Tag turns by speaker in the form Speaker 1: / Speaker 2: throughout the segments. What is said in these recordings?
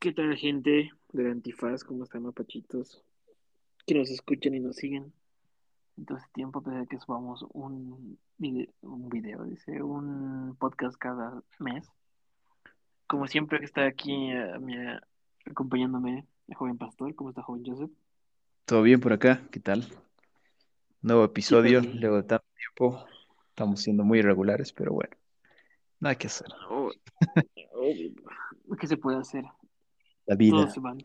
Speaker 1: ¿Qué tal, gente del Antifaz? ¿Cómo están, mapachitos? Que nos escuchan y nos siguen. En todo este tiempo, desde que subamos un video, un video, dice, un podcast cada mes. Como siempre que está aquí eh, acompañándome el joven pastor. ¿Cómo está, joven Joseph?
Speaker 2: ¿Todo bien por acá? ¿Qué tal? Nuevo episodio,
Speaker 1: bien.
Speaker 2: luego de tanto tiempo. Estamos siendo muy irregulares, pero bueno, nada que hacer.
Speaker 1: Oh, oh, ¿Qué se puede hacer?
Speaker 2: La
Speaker 1: Todos
Speaker 2: vida.
Speaker 1: se van.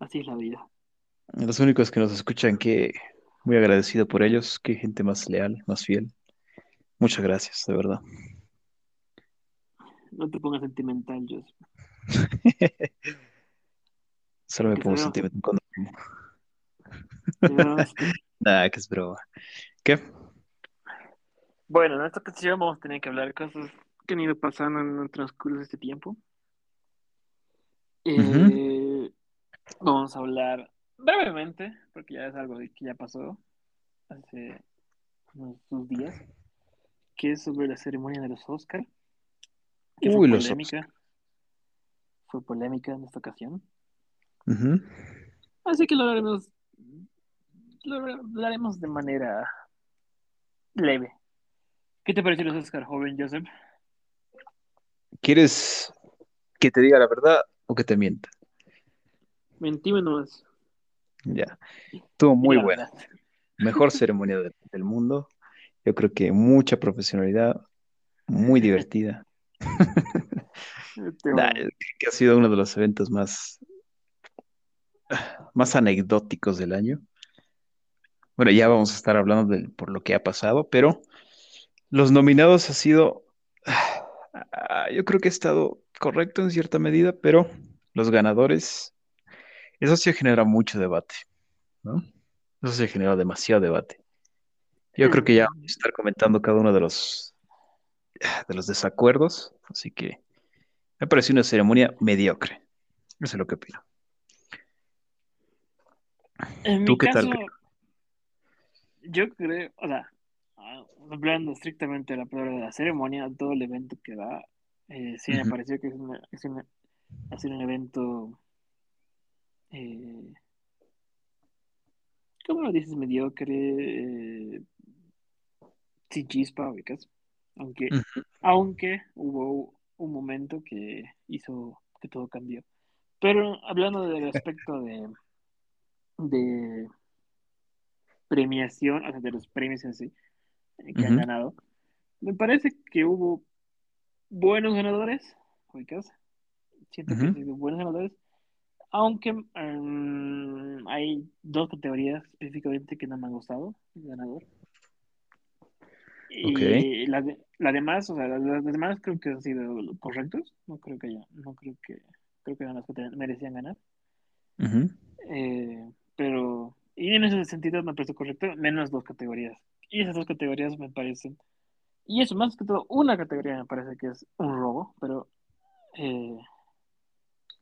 Speaker 1: Así es la vida.
Speaker 2: Los únicos que nos escuchan, que muy agradecido por ellos, qué gente más leal, más fiel. Muchas gracias, de verdad.
Speaker 1: No te pongas sentimental, Joseph.
Speaker 2: Solo me
Speaker 1: Que
Speaker 2: pongo
Speaker 1: que-
Speaker 2: sentimental cuando
Speaker 1: que-
Speaker 2: Nada, que es broma. ¿Qué?
Speaker 1: Bueno, en esta ocasión vamos a tener que hablar de cosas que han ido pasando en el transcurso de este tiempo. Eh, Vamos a hablar brevemente, porque ya es algo que ya pasó hace unos días, que es sobre la ceremonia de los Oscar, que
Speaker 2: Uy,
Speaker 1: fue
Speaker 2: los
Speaker 1: polémica. Fue polémica en esta ocasión. Así que lo haremos, lo hablaremos de manera leve. ¿Qué te pareció los Oscar, joven Joseph?
Speaker 2: ¿Quieres que te diga la verdad o que te mienta?
Speaker 1: Mentime nomás.
Speaker 2: Ya. Estuvo muy buena.
Speaker 1: verdad.
Speaker 2: Mejor ceremonia del, del mundo. Yo creo que mucha profesionalidad, muy divertida.
Speaker 1: Te
Speaker 2: Nah,
Speaker 1: amo.
Speaker 2: que ha sido uno de los eventos más, más anecdóticos del año. Bueno, ya vamos a estar hablando de, por lo que ha pasado, pero los nominados ha sido, ah, yo creo que ha estado correcto en cierta medida, pero los ganadores, eso sí genera mucho debate, ¿no? Eso sí genera demasiado debate. Yo creo que ya vamos a estar comentando cada uno de los, de los desacuerdos, así que me pareció una ceremonia mediocre. Eso es lo que opino.
Speaker 1: En
Speaker 2: ¿Tú
Speaker 1: mi
Speaker 2: qué tal,
Speaker 1: caso,
Speaker 2: Pedro?
Speaker 1: yo creo, o sea, ah, hablando estrictamente de la palabra de la ceremonia, todo el evento que da, eh, sí me
Speaker 2: Ujú.
Speaker 1: pareció que es, una- es una- ha sido un evento, eh, ¿cómo lo dices? Mediocre, eh, sin chispa, ubicas. Aunque, aunque hubo un momento que hizo que todo cambió. Pero hablando del aspecto de, de premiación, o sea, de los premios en sí, eh, que han ganado, me parece que hubo buenos ganadores, ubicas. Siento que han sido buenos ganadores, aunque mm, hay dos categorías específicamente que no me han gustado, el ganador. Y las de, las demás, o sea, las, demás creo que han sido correctos. No creo que haya, no creo que, creo que eran las que merecían ganar. Eh, pero, y en ese sentido me parece correcto, menos dos categorías. Y esas dos categorías me parecen, y eso más que todo, una categoría me parece que es un robo, pero eh,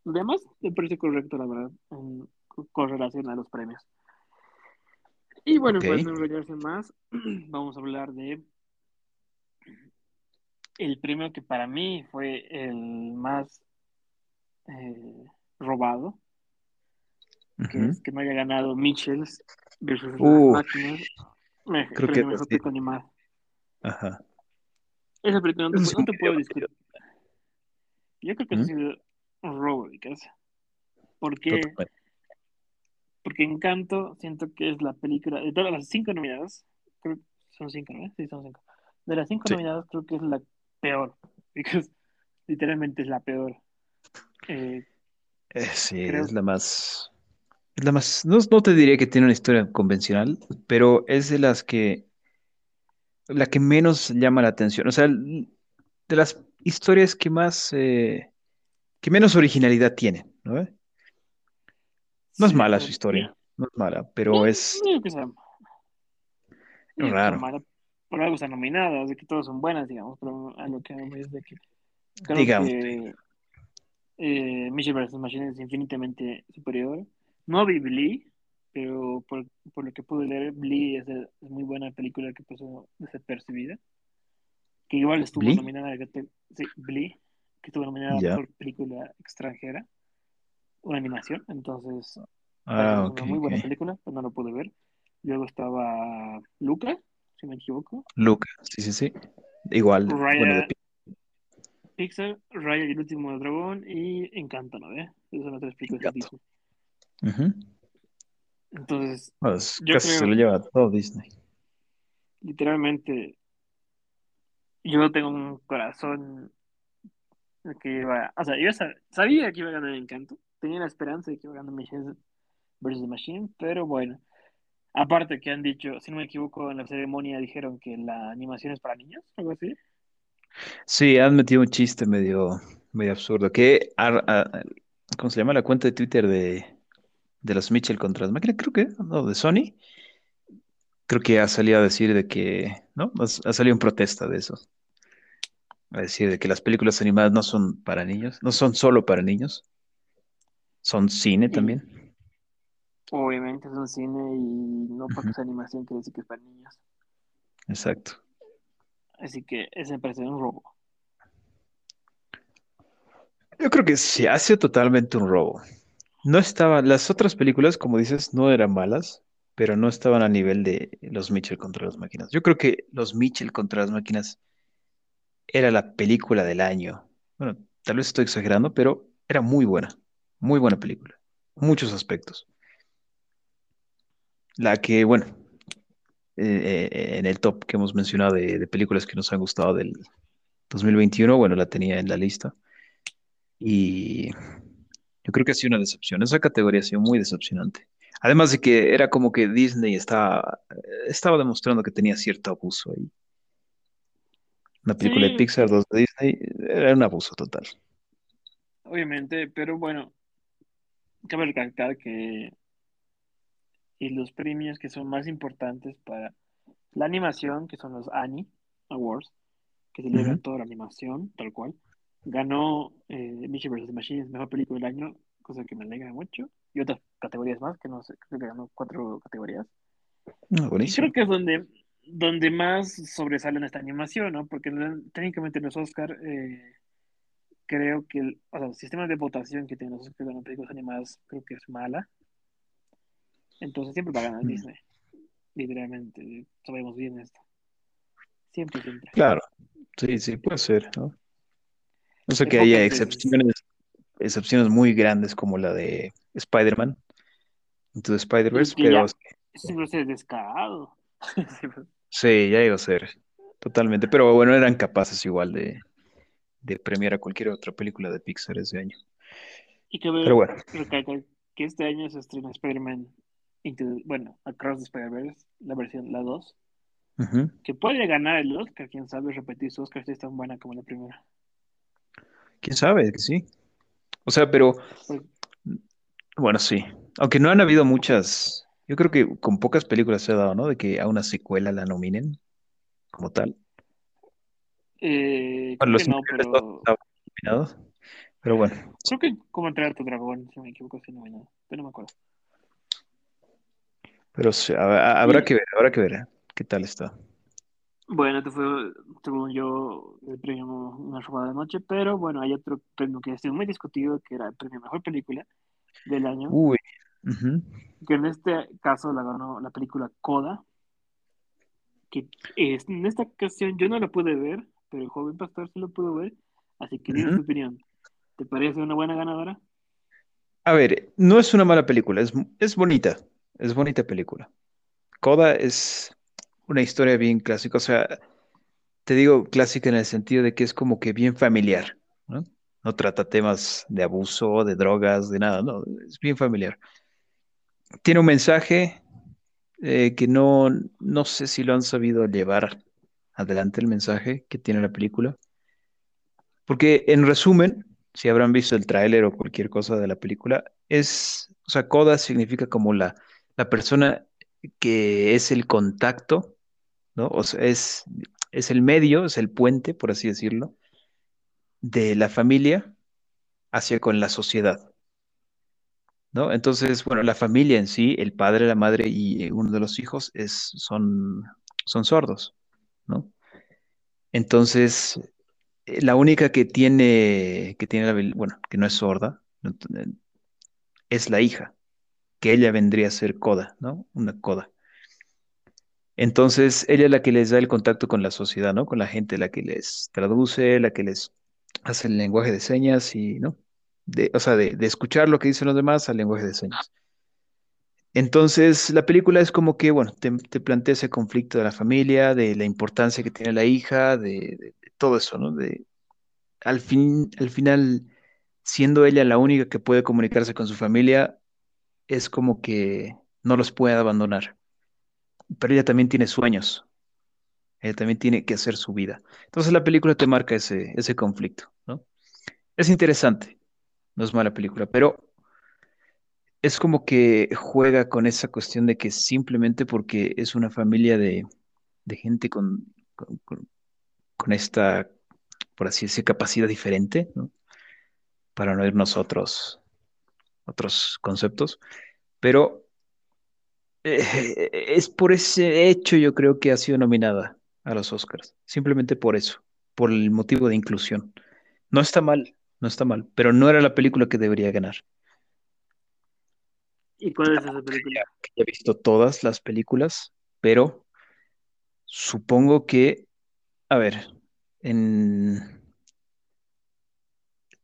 Speaker 1: lo demás me parece correcto, la verdad, en- con relación a los premios. Y bueno,
Speaker 2: Ok.
Speaker 1: para no enrollarse más, vamos a hablar de el premio que para mí fue el más eh, robado, que es que no haya ganado Mitchells versus
Speaker 2: Uh,
Speaker 1: máquinas, me,
Speaker 2: creo que
Speaker 1: película animada.
Speaker 2: Ajá.
Speaker 1: Esa película no te, no puedo discutir. Yo creo que eso ha sido un robo, Vicas. ¿Por qué?
Speaker 2: Totalmente.
Speaker 1: Porque Encanto siento que es la película, de todas las cinco nominadas, creo que son cinco, ¿no? Sí, son cinco. De las cinco
Speaker 2: Sí.
Speaker 1: nominadas creo que es la peor, because literalmente es la peor. Eh,
Speaker 2: Eh, sí,
Speaker 1: creo
Speaker 2: es la más, es la más, no, no te diría que tiene una historia convencional, pero es de las que, la que menos llama la atención. O sea, de las historias que más, eh, que menos originalidad tienen, ¿no? No es mala
Speaker 1: o
Speaker 2: su historia, no es mala, pero es
Speaker 1: que sea, sea
Speaker 2: raro.
Speaker 1: mala, por algo están nominadas, de que todas son buenas, digamos, pero a lo que vamos es de que creo
Speaker 2: Digamos,
Speaker 1: que eh, Mitchell vs. Machine es infinitamente superior. No Blee, pero por, por lo que pude leer, Blee es, de- es muy buena película que pasó desapercibida. Que igual estuvo
Speaker 2: Blee.
Speaker 1: nominada a sí, Blee, que estuvo nominada
Speaker 2: Ya.
Speaker 1: Mejor Película Extranjera, una animación, entonces
Speaker 2: Ah,
Speaker 1: una muy buena película, pero no lo pude ver. Luego estaba Luca, si me equivoco,
Speaker 2: Luca, sí, sí, sí. Igual, bueno, de
Speaker 1: Raya, Pixar, Raya y el último dragón y Encanto, ¿no? ve? Esas son las tres películas de. Entonces,
Speaker 2: Pues
Speaker 1: yo
Speaker 2: casi se lo lleva todo Disney.
Speaker 1: literalmente, yo tengo un corazón que iba, o sea, yo sa- sabía que iba a ganar Encanto, tenía la esperanza de que iba a ganar Machine versus Machine, pero bueno, aparte que han dicho, si no me equivoco, en la ceremonia dijeron que la animación es para niños, algo así.
Speaker 2: Sí, han metido un chiste medio, medio absurdo. Que, ¿cómo se llama la cuenta de Twitter de, de los Mitchell contra las máquinas? Creo que, no, de Sony. Creo que ha salido a decir de que, ¿no? Ha, salido en protesta de eso. A decir de que las películas animadas no son para niños, no son solo para niños, son cine también.
Speaker 1: obviamente es un cine y no porque
Speaker 2: Ujú,
Speaker 1: es animación quiere decir que es para niños.
Speaker 2: Exacto.
Speaker 1: Así que ese me parece un robo.
Speaker 2: Yo creo que se hace totalmente un robo. No estaba, las otras películas, como dices, no eran malas, pero no estaban a nivel de los Mitchell contra las máquinas. Yo creo que los Mitchell contra las máquinas era la película del año. Bueno, tal vez estoy exagerando, pero era muy buena, muy buena película, muchos aspectos. La que, bueno, eh, eh, en el top que hemos mencionado de, de películas que nos han gustado del 2021, bueno, la tenía en la lista. Y yo creo que ha sido una decepción. Esa categoría ha sido muy decepcionante. Además de que era como que Disney estaba, estaba demostrando que tenía cierto abuso ahí. Una película de Pixar, dos de Disney, era un abuso total.
Speaker 1: obviamente, pero bueno, cabe recalcar que y los premios que son más importantes para la animación, que son los Annie Awards, que celebran
Speaker 2: Ujú.
Speaker 1: toda la animación, tal cual. Ganó eh, Mitchell vs. Machines, mejor película del año, cosa que me alegra mucho. Y otras categorías más, que no sé, creo que ganó cuatro categorías.
Speaker 2: Ah,
Speaker 1: Y creo que es donde, donde más sobresale en esta animación, ¿no? Porque en- técnicamente en los Oscar, eh, creo que el, o sea, el sistema de votación que tienen los Oscar las películas animadas, creo que es mala. Entonces siempre va a ganar
Speaker 2: Mm.
Speaker 1: Disney, literalmente. Sabemos bien esto. Siempre, siempre.
Speaker 2: Claro, sí, sí, puede ser, ¿no? No sé que haya excepciones, excepciones muy grandes como la de Spider-Man, Into Spider-Verse,
Speaker 1: que
Speaker 2: pero
Speaker 1: es descarado.
Speaker 2: Sí, ya iba a ser totalmente. Pero bueno, eran capaces igual de, de premiar a cualquier otra película de Pixar ese año.
Speaker 1: Y que
Speaker 2: Pero bueno,
Speaker 1: recalcar que este año se estrena Spider-Man bueno, Across the Spider-Verse, la versión, la 2,
Speaker 2: ujú.
Speaker 1: que puede ganar el Oscar, quién sabe, repetir su Oscar si es tan buena como la primera.
Speaker 2: ¿Quién sabe que sí? O sea, pero bueno, sí. Aunque no han habido muchas, yo creo que con pocas películas se ha dado, ¿no? De que a una secuela la nominen como tal.
Speaker 1: eh,
Speaker 2: Bueno, Los
Speaker 1: no, pero
Speaker 2: estaban nominados, pero bueno,
Speaker 1: creo que como entrenar a tu dragón, si me equivoco, si no nada, pero no me acuerdo.
Speaker 2: pero sí, ha- habrá que ver, habrá que ver ¿eh? qué tal está.
Speaker 1: Bueno, este fue, según yo, el premio Una robada de noche, pero bueno, hay otro premio que ha sido muy discutido, que era el premio Mejor Película del año,
Speaker 2: Uy,
Speaker 1: que en este caso la ganó la película Coda, que es, en esta ocasión yo no la pude ver, pero el joven pastor sí lo pudo ver, así que dime tu opinión. ¿Te parece una buena ganadora?
Speaker 2: A ver, no es una mala película, es, es bonita, es bonita película. Coda es una historia bien clásica, o sea, te digo clásica en el sentido de que es como que bien familiar, ¿no? Trata temas de abuso, de drogas, de nada, no, es bien familiar. Tiene un mensaje eh, que no, no sé si lo han sabido llevar adelante el mensaje que tiene la película, porque en resumen, si habrán visto el tráiler o cualquier cosa de la película, es, o sea, Coda significa como la, la persona que es el contacto, es, es el medio, es el puente, por así decirlo, de la familia hacia con la sociedad, ¿no? Entonces, bueno, la familia en sí, el padre, la madre y eh, uno de los hijos es, son, son sordos, ¿no? Entonces, eh, la única que tiene, que tiene la, bueno, que no es sorda, eh, es la hija, que ella vendría a ser coda, ¿no? Una coda. Entonces, ella es la que les da el contacto con la sociedad, ¿no? Con la gente, la que les traduce, la que les hace el lenguaje de señas y, ¿no? De, o sea, de, escuchar lo que dicen los demás al lenguaje de señas. Entonces, la película es como que, bueno, te, te plantea ese conflicto de la familia, de la importancia que tiene la hija, de, todo eso, ¿no? Al fin, al final, siendo ella la única que puede comunicarse con su familia, es como que no los puede abandonar. Pero ella también tiene sueños, ella también tiene que hacer su vida. Entonces, la película te marca ese, ese conflicto, ¿no? Es interesante, no es mala película, pero es como que juega con esa cuestión de que simplemente porque es una familia de, de gente con, con, esta, por así decir, capacidad diferente, ¿no? Para no irnos a otros, otros conceptos, pero eh, es por ese hecho yo creo que ha sido nominada a los Oscars, simplemente por eso, por el motivo de inclusión. No está mal, no está mal, pero no era la película que debería ganar.
Speaker 1: ¿Y cuál es esa película?
Speaker 2: He visto todas las películas, pero supongo que, a ver, en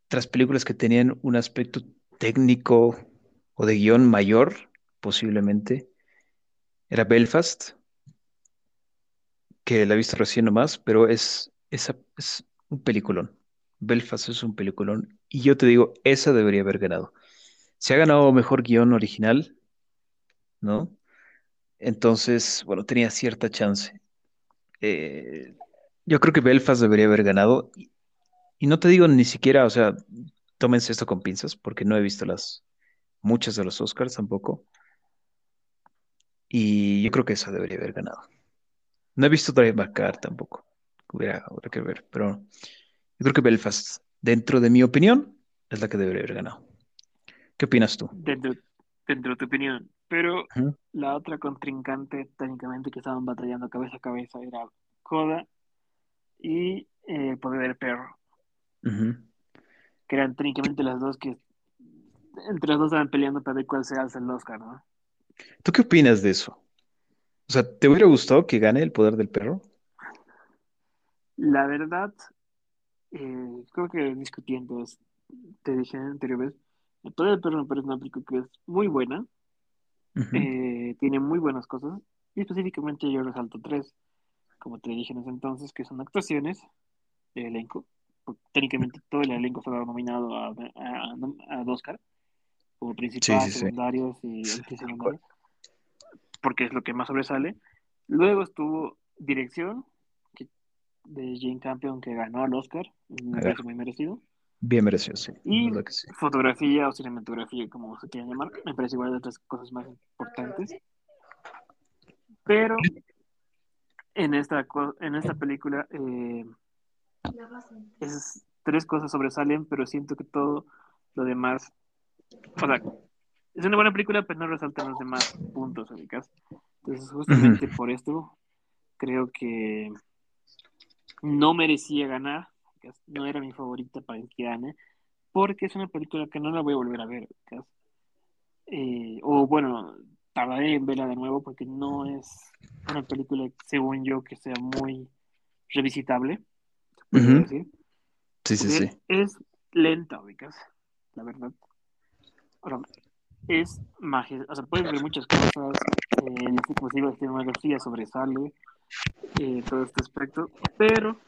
Speaker 2: otras películas que tenían un aspecto técnico o de guion mayor, posiblemente, era Belfast, que la he visto recién nomás, pero es, esa, es un peliculón. Belfast es un peliculón. Y yo te digo, esa debería haber ganado. Se ha ganado mejor guion original, ¿no? Entonces, bueno, tenía cierta chance. Eh, yo creo que Belfast debería haber ganado. Y, y no te digo ni siquiera, o sea, tómense esto con pinzas, porque no he visto las muchas de los Oscars tampoco. Y yo creo que esa debería haber ganado. No he visto Drive My Car tampoco. Hubiera, hubiera que ver, pero yo creo que Belfast, dentro de mi opinión, es la que debería haber ganado. ¿Qué opinas tú?
Speaker 1: Dentro, dentro de tu opinión. Pero la otra contrincante, técnicamente, que estaban batallando cabeza a cabeza era Coda y eh, El Poder del Perro, que eran técnicamente las dos que entre las dos estaban peleando para ver cuál se alza el Oscar, ¿no?
Speaker 2: ¿Tú qué opinas de eso? O sea, ¿te hubiera gustado que gane el poder del perro?
Speaker 1: La verdad, eh, creo que discutiendo, te dije anterior vez, El Poder del Perro me parece una película que es muy buena, eh, tiene muy buenas cosas, y específicamente yo resalto tres, como te dije en ese entonces, que son actuaciones de elenco. técnicamente todo el elenco estaba nominado a, a, a Oscar, como
Speaker 2: Sí,
Speaker 1: principal,
Speaker 2: sí, sí.
Speaker 1: secundarios y
Speaker 2: Sí, tal cual.
Speaker 1: secundarios, porque es lo que más sobresale. Luego estuvo dirección, que, de Jane Campion, que ganó al Oscar,
Speaker 2: ver,
Speaker 1: parece muy merecido.
Speaker 2: bien merecido, sí,
Speaker 1: Y
Speaker 2: que
Speaker 1: fotografía o cinematografía, como se quieran llamar, me parece igual de otras cosas más importantes. Pero en esta, en esta película, eh, esas tres cosas sobresalen, pero siento que todo lo demás, o sea, es una buena película, pero no resaltan los demás puntos, ubicas. Entonces, justamente por esto, creo que no merecía ganar, no era mi favorita para que gane, porque es una película que no la voy a volver a ver, ubicas. Eh, o bueno, tardaré en verla de nuevo porque no es una película, según yo, que sea muy revisitable, decir,
Speaker 2: Sí, sí, sí.
Speaker 1: es lenta, ubicas, la verdad. Es magia, o sea, puedes ver muchas cosas, eh, como digo, la cinematografía sobresale, eh, todo este aspecto, pero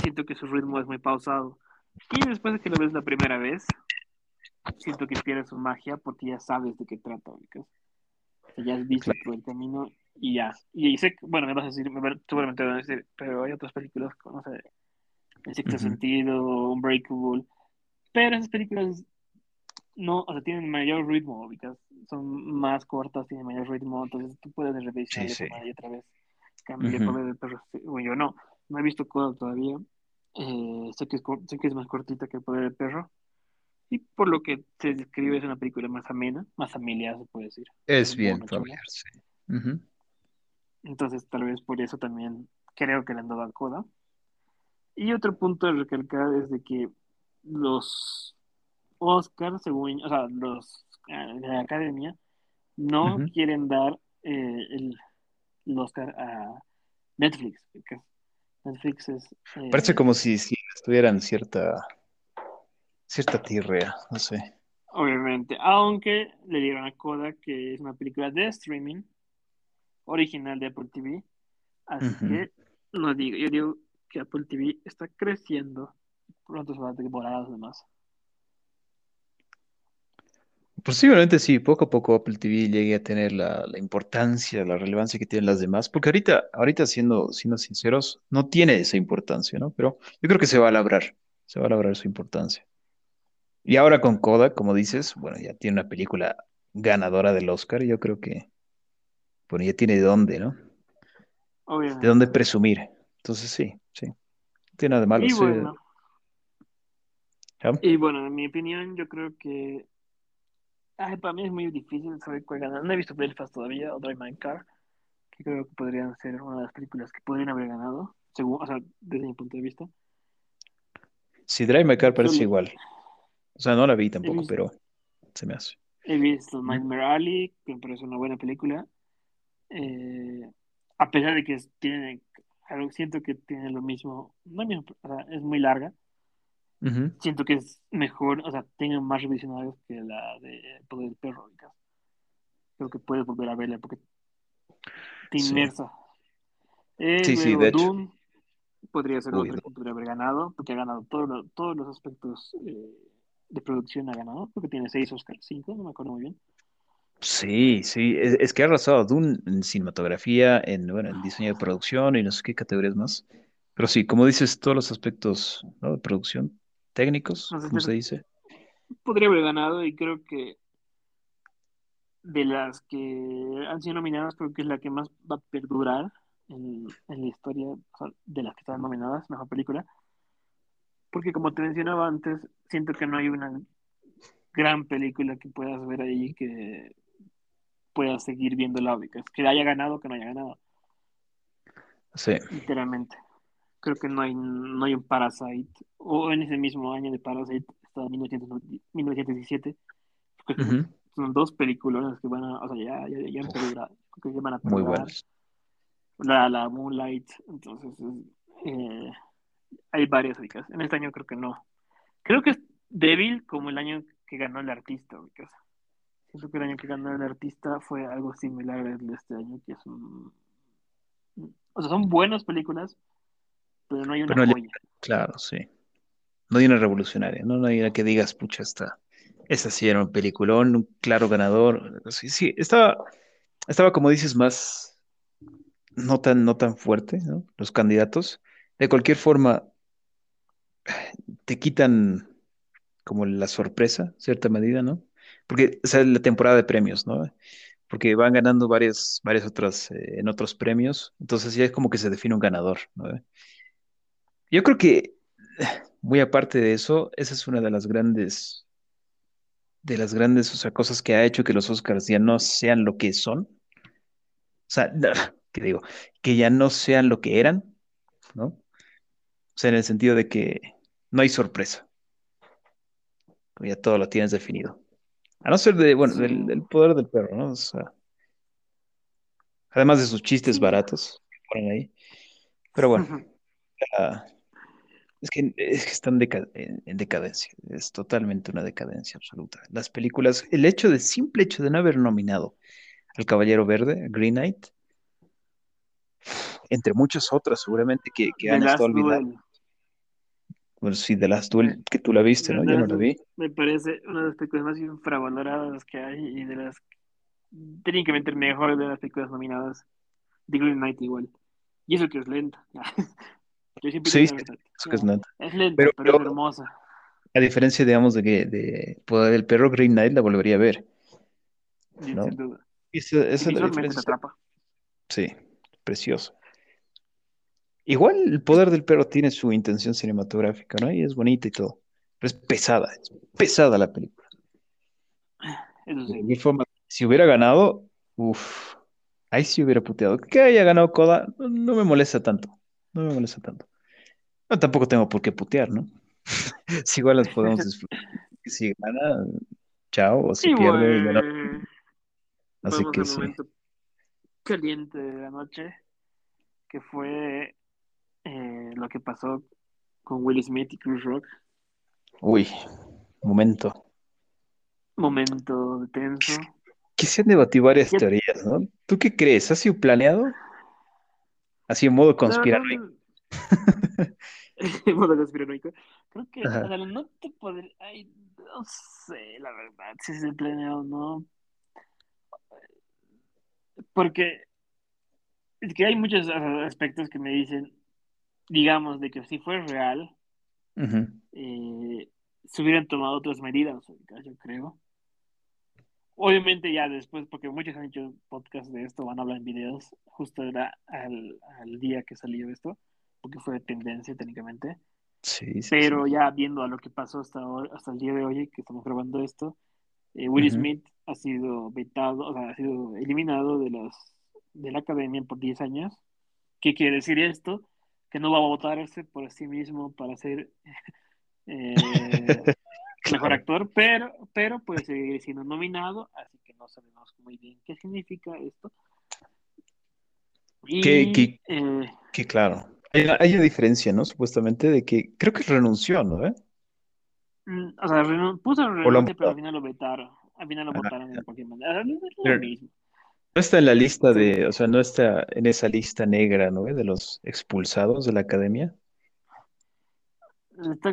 Speaker 1: siento que su ritmo es muy pausado. Y después de que lo ves la primera vez, siento que pierde su magia porque ya sabes de qué trata, ubicas. O sea, ya has visto todo el camino y ya. Y sé, que- bueno, me vas a decir, me va- seguramente me vas a decir, pero hay otras películas, como, no sé, El Sexto
Speaker 2: Ujú.
Speaker 1: Sentido, Unbreakable, pero esas películas no, o sea, tienen mayor ritmo, ubicas. Son más cortas, tienen mayor ritmo, entonces tú puedes
Speaker 2: Sí,
Speaker 1: revisarles
Speaker 2: sí.
Speaker 1: una y otra vez. El
Speaker 2: Ujú.
Speaker 1: poder del perro, sí, bueno, yo no, no he visto Coda todavía. Eh, sé que es, sé que es más cortita que el poder del perro. Y por lo que se describe es una película más amena, más familiar, se puede decir.
Speaker 2: Es bien familiar, sí.
Speaker 1: Entonces, tal vez por eso también creo que le han dado a Coda. Y otro punto a recalcar es de que los Oscars, según, o sea, los eh, de la academia, no quieren dar eh, el, el Oscar a Netflix, porque Netflix es,
Speaker 2: Parece
Speaker 1: eh,
Speaker 2: como si, si estuvieran cierta, cierta tirrea, no sé.
Speaker 1: obviamente, aunque le dieron a Coda, que es una película de streaming original de Apple TV, así que no digo, yo digo que Apple TV está creciendo, pronto se va a los demás.
Speaker 2: Posiblemente sí, poco a poco Apple TV llegue a tener la, la importancia, la relevancia que tienen las demás, porque ahorita, ahorita siendo, siendo sinceros, no tiene esa importancia, ¿no? Pero yo creo que se va a labrar, se va a labrar su importancia. Y ahora con Coda, como dices, bueno, ya tiene una película ganadora del Oscar, y yo creo que, bueno, ya tiene de dónde, ¿no? De dónde
Speaker 1: Obviamente.
Speaker 2: presumir. Entonces sí, sí, no tiene nada de malo.
Speaker 1: Y bueno, en mi opinión, yo creo que ay, para mí es muy difícil saber cuál ganar. No he visto Belfast todavía o Drive My Car, que creo que podrían ser una de las películas que podrían haber ganado, según, o sea, desde mi punto de vista.
Speaker 2: Sí, Drive My Car parece igual. O sea, no la vi tampoco,
Speaker 1: visto,
Speaker 2: pero se me hace.
Speaker 1: he visto. Nightmare Alley, que me parece una buena película. Eh, a pesar de que tiene, siento que tiene lo mismo, no mismo, o sea, es muy larga. Siento que es mejor, o sea, tiene más revisionados que la de Poder del Perro. Creo que puedes volver a verla porque te
Speaker 2: Sí,
Speaker 1: inmersa. Eh,
Speaker 2: sí, sí, de hecho.
Speaker 1: Dune podría ser
Speaker 2: Uy,
Speaker 1: otra que podría haber ganado, porque ha ganado todos los, todos los aspectos eh, de producción, ha ganado. Creo que tiene seis Oscars, cinco, no me acuerdo muy bien.
Speaker 2: Sí, sí, es, es que ha arrasado Dune en cinematografía, en, bueno, en diseño de producción y no sé qué categorías más. Pero sí, como dices, todos los aspectos, ¿no? de producción, técnicos,
Speaker 1: Entonces,
Speaker 2: como se dice.
Speaker 1: podría haber ganado y creo que de las que han sido nominadas, creo que es la que más va a perdurar en, en la historia o sea, de las que están nominadas, mejor película. Porque como te mencionaba antes, siento que no hay una gran película que puedas ver ahí que puedas seguir viendo la que, que haya ganado o que no haya ganado,
Speaker 2: Sí.
Speaker 1: literalmente. Creo que no hay, no hay un Parasite, o en ese mismo año de Parasite, está 1990 1917, creo que
Speaker 2: Ujú.
Speaker 1: son dos películas que van a, o sea, ya, ya, ya creo que ya van a
Speaker 2: muy buenos.
Speaker 1: La, la Moonlight, entonces eh, hay varias ubicas. En este año creo que no. Creo que es débil como el año que ganó el artista, ubicas. Siento que el año que ganó el artista fue algo similar al de este año, que es un... O sea, son buenas películas, pero no hay una
Speaker 2: no, claro, sí. No hay una revolucionaria, ¿no? No hay una que digas, pucha, esta, esta sí era un peliculón, un claro ganador. Sí, sí, estaba, estaba, como dices, más, no tan, no tan fuerte, ¿no? Los candidatos. De cualquier forma, te quitan como la sorpresa, cierta medida, ¿no? Porque, o sea, la temporada de premios, ¿no? Porque van ganando varias, varias otras, eh, en otros premios, entonces ya es como que se define un ganador, ¿no? Yo creo que, muy aparte de eso, esa es una de las grandes, de las grandes, o sea, cosas que ha hecho que los Oscars ya no sean lo que son, o sea, que digo, que ya no sean lo que eran, ¿no? O sea, en el sentido de que no hay sorpresa, ya todo lo tienes definido. A no ser de, bueno,
Speaker 1: Sí,
Speaker 2: del, del poder del perro, ¿no? O sea, además de sus chistes baratos que ponen ahí. Pero bueno, es que, es que están deca- en, en decadencia. Es totalmente una decadencia absoluta. Las películas, el hecho de, simple hecho de no haber nominado al Caballero Verde, a Green Knight, entre muchas otras seguramente que, que han estado olvidadas. Bueno, sí, The Last
Speaker 1: Me,
Speaker 2: Duel, que tú la viste, ¿no? Yo no la vi.
Speaker 1: me parece una de las películas más infravaloradas que hay y de las técnicamente mejores de las películas nominadas. The Green Knight igual. Y eso que es lenta. Yo siempre
Speaker 2: Sí, sí, que es
Speaker 1: Ya,
Speaker 2: nada.
Speaker 1: Es lenta,
Speaker 2: Pero
Speaker 1: hermosa.
Speaker 2: a diferencia, digamos, de que de Poder del Perro, Green Knight la volvería a ver, ¿no?
Speaker 1: sin duda.
Speaker 2: Esa,
Speaker 1: Y
Speaker 2: esa es la diferencia.
Speaker 1: atrapa.
Speaker 2: Sí, precioso. Igual el poder del perro tiene su intención cinematográfica, ¿no? Y es bonita y todo. Pero es pesada, es pesada la película.
Speaker 1: Eso sí.
Speaker 2: forma, si hubiera ganado, uff, ahí sí hubiera puteado. Que haya ganado Coda, no, no me molesta tanto. No me molesta tanto. No, tampoco tengo por qué putear, ¿no? Si igual las podemos disfrutar. Si gana, chao, o si pierde, bueno, así
Speaker 1: vamos
Speaker 2: que sí.
Speaker 1: momento caliente de la noche, que fue eh, lo que pasó con Will Smith y Chris Rock.
Speaker 2: Uy, momento.
Speaker 1: Momento tenso.
Speaker 2: Que se han debatido varias
Speaker 1: Ya-
Speaker 2: teorías, ¿no? ¿Tú qué crees? ¿Ha sido planeado? Así en modo conspiranoico.
Speaker 1: modo conspiranoico. Creo que,
Speaker 2: Ajá.
Speaker 1: o sea, no te podría, ay, no sé, la verdad, si es planeado o no. Porque es que hay muchos aspectos que me dicen, digamos, de que si fue real, eh, se hubieran tomado otras medidas, yo creo. Obviamente ya después, porque muchos han hecho podcast de esto, van a hablar en videos, justo era al, al día que salió esto, porque fue tendencia técnicamente.
Speaker 2: Sí, sí,
Speaker 1: Pero
Speaker 2: sí.
Speaker 1: ya viendo a lo que pasó hasta, hoy- hasta el día de hoy, que estamos grabando esto, eh, Will. Smith ha sido vetado, o sea, ha sido eliminado de, los, de la academia por 10 años. ¿Qué quiere decir esto? Que no va a votarse por sí mismo para ser eh, mejor actor, pero, pero puede seguir siendo nominado, así que no sabemos muy bien qué significa esto. Y,
Speaker 2: Que, que,
Speaker 1: eh,
Speaker 2: que claro. Hay una, hay una diferencia, ¿no? Supuestamente de que creo que renunció, ¿no? ¿Eh?
Speaker 1: mm, o sea, renun- puso renuncia, pero al final lo vetaron. Al final lo
Speaker 2: Ah,
Speaker 1: votaron de cualquier manera. Es lo mismo.
Speaker 2: no está en la lista de, o sea, no está en esa lista negra, ¿no? De los expulsados de la academia.
Speaker 1: Está,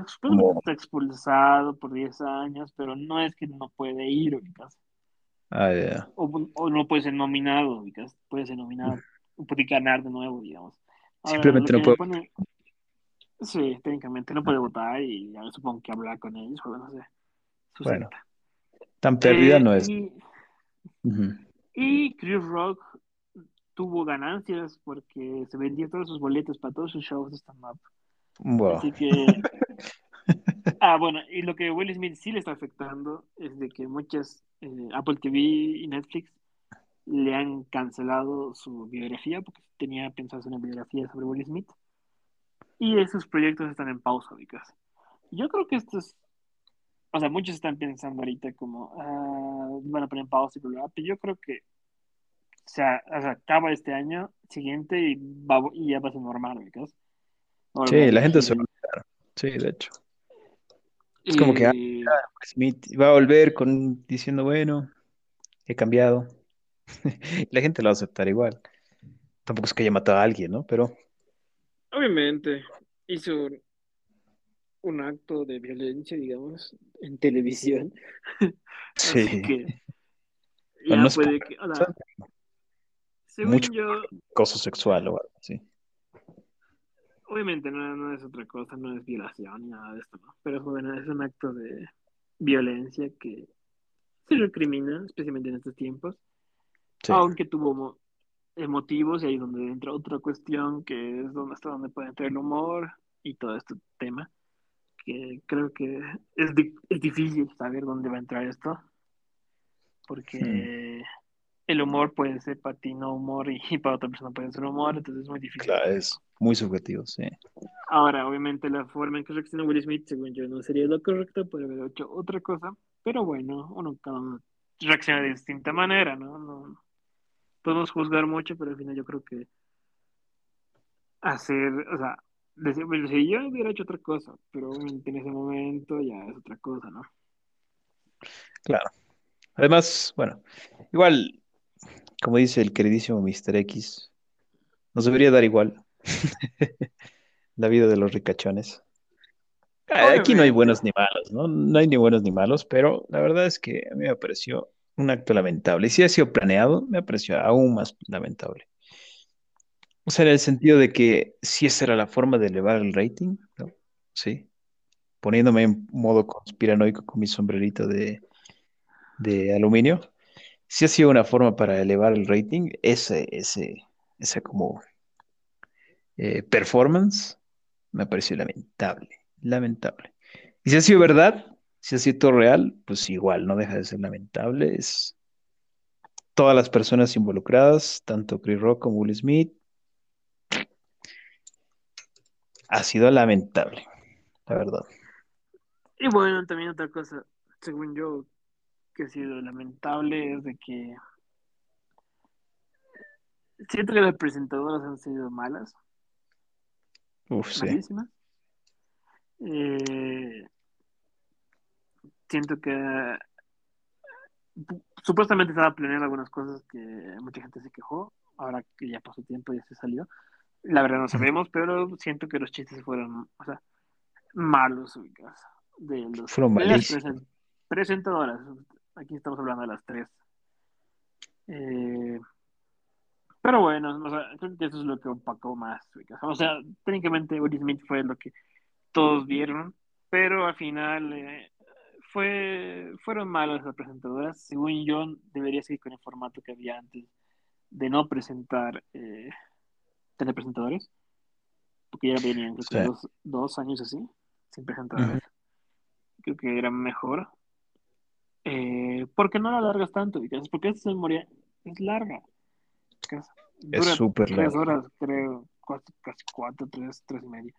Speaker 1: expulsado por 10 años, pero no es que no puede ir, ubicas.
Speaker 2: ah, ya.
Speaker 1: O, o no puede ser nominado, ubicas. Puede ser nominado, puede ganar de nuevo, digamos.
Speaker 2: Simplemente
Speaker 1: que
Speaker 2: no
Speaker 1: pone, sí, técnicamente no puede votar y ya supongo que hablar con ellos, o no sé,
Speaker 2: Bueno, tan perdida
Speaker 1: Eh,
Speaker 2: no es.
Speaker 1: y, Chris Rock tuvo ganancias porque se vendía todos sus boletos para todos sus shows de stand-up.
Speaker 2: Wow.
Speaker 1: Así que Ah, bueno, y lo que Will Smith sí le está afectando es de que muchas eh, Apple TV y Netflix le han cancelado su biografía porque tenía pensado hacer una biografía sobre Will Smith y esos proyectos están en pausa, ubicas. Yo creo que esto es, o sea, muchos están pensando ahorita como, ah, van a poner en pausa y bla, bla, bla, pero yo creo que o sea, o sea, acaba este año siguiente y, va, y ya va a ser normal, a
Speaker 2: Sí, la gente se va a olvidar. Sí, de hecho. Es como que ah,
Speaker 1: Eh,
Speaker 2: Smith va a volver con diciendo, bueno, he cambiado. La gente lo va a aceptar igual. Tampoco es que haya matado a alguien, ¿no? Pero
Speaker 1: obviamente hizo un acto de violencia, digamos, en televisión. Así
Speaker 2: sí.
Speaker 1: que ya
Speaker 2: no
Speaker 1: puede que, según
Speaker 2: mucho
Speaker 1: yo,
Speaker 2: acoso sexual o algo así.
Speaker 1: obviamente no, no es otra cosa, no es violación ni nada de esto, ¿no? Pero bueno, es un acto de violencia que se recrimina, especialmente en estos tiempos,
Speaker 2: Sí.
Speaker 1: aunque tuvo mo- motivos y ahí donde entra otra cuestión que es donde hasta donde puede entrar el humor y todo este tema, que creo que es, di- es difícil saber dónde va a entrar esto, porque el humor puede ser para ti no humor y, y para otra persona puede ser humor, entonces es muy difícil.
Speaker 2: Claro, es muy subjetivo, sí.
Speaker 1: Ahora, obviamente la forma en que reacciona Will Smith, según yo, no sería lo correcto, puede haber hecho otra cosa, pero bueno, uno cada uno reacciona de distinta manera, ¿no? no podemos juzgar mucho, pero al final yo creo que hacer, o sea, decir, bueno, si yo hubiera hecho otra cosa, pero obviamente en ese momento ya es otra cosa, ¿no?
Speaker 2: Claro. Además, bueno, igual, como dice el queridísimo Mr. X, nos debería dar igual la vida de los ricachones. Aquí no hay buenos ni malos, ¿no? No hay ni buenos ni malos, pero la verdad es que a mí me pareció un acto lamentable. Y si ha sido planeado, me pareció aún más lamentable. O sea, en el sentido de que si esa era la forma de elevar el rating. Sí. Poniéndome en modo conspiranoico con mi sombrerito de, de aluminio. Si ha sido una forma para elevar el rating, ese, ese, esa como eh, performance me pareció lamentable, lamentable. Y si ha sido verdad, si ha sido todo real, pues igual, no deja de ser lamentable. Es todas las personas involucradas, tanto Chris Rock como Will Smith, ha sido lamentable, la verdad.
Speaker 1: Y bueno, también otra cosa, según yo, que ha sido lamentable es de que siento que las presentadoras han sido malas.
Speaker 2: Uf, sí.
Speaker 1: Eh, siento que supuestamente estaba planeando algunas cosas que mucha gente se quejó, ahora que ya pasó tiempo y ya se salió. La verdad no sabemos, pero siento que los chistes fueron, o sea, malos ubicados. De los
Speaker 2: Fueron
Speaker 1: de las
Speaker 2: malísimos.
Speaker 1: presen- presentadoras. Aquí estamos hablando de las tres. Eh, pero bueno, o sea, creo que eso es lo que opacó más. ubicados. O sea, técnicamente Will Smith fue lo que todos vieron, pero al final eh, fue, fueron malas las presentadoras. Según yo, debería seguir con el formato que había antes de no presentar eh, telepresentadores, porque ya venían
Speaker 2: Sí.
Speaker 1: dos, dos años así, sin presentadores. Creo que era mejor. Eh, porque no la alargas tanto, porque esta memoria es larga. ubicas.
Speaker 2: Es
Speaker 1: Dura
Speaker 2: súper
Speaker 1: tres
Speaker 2: larga.
Speaker 1: horas, creo, cuatro, casi cuatro, tres, tres y media.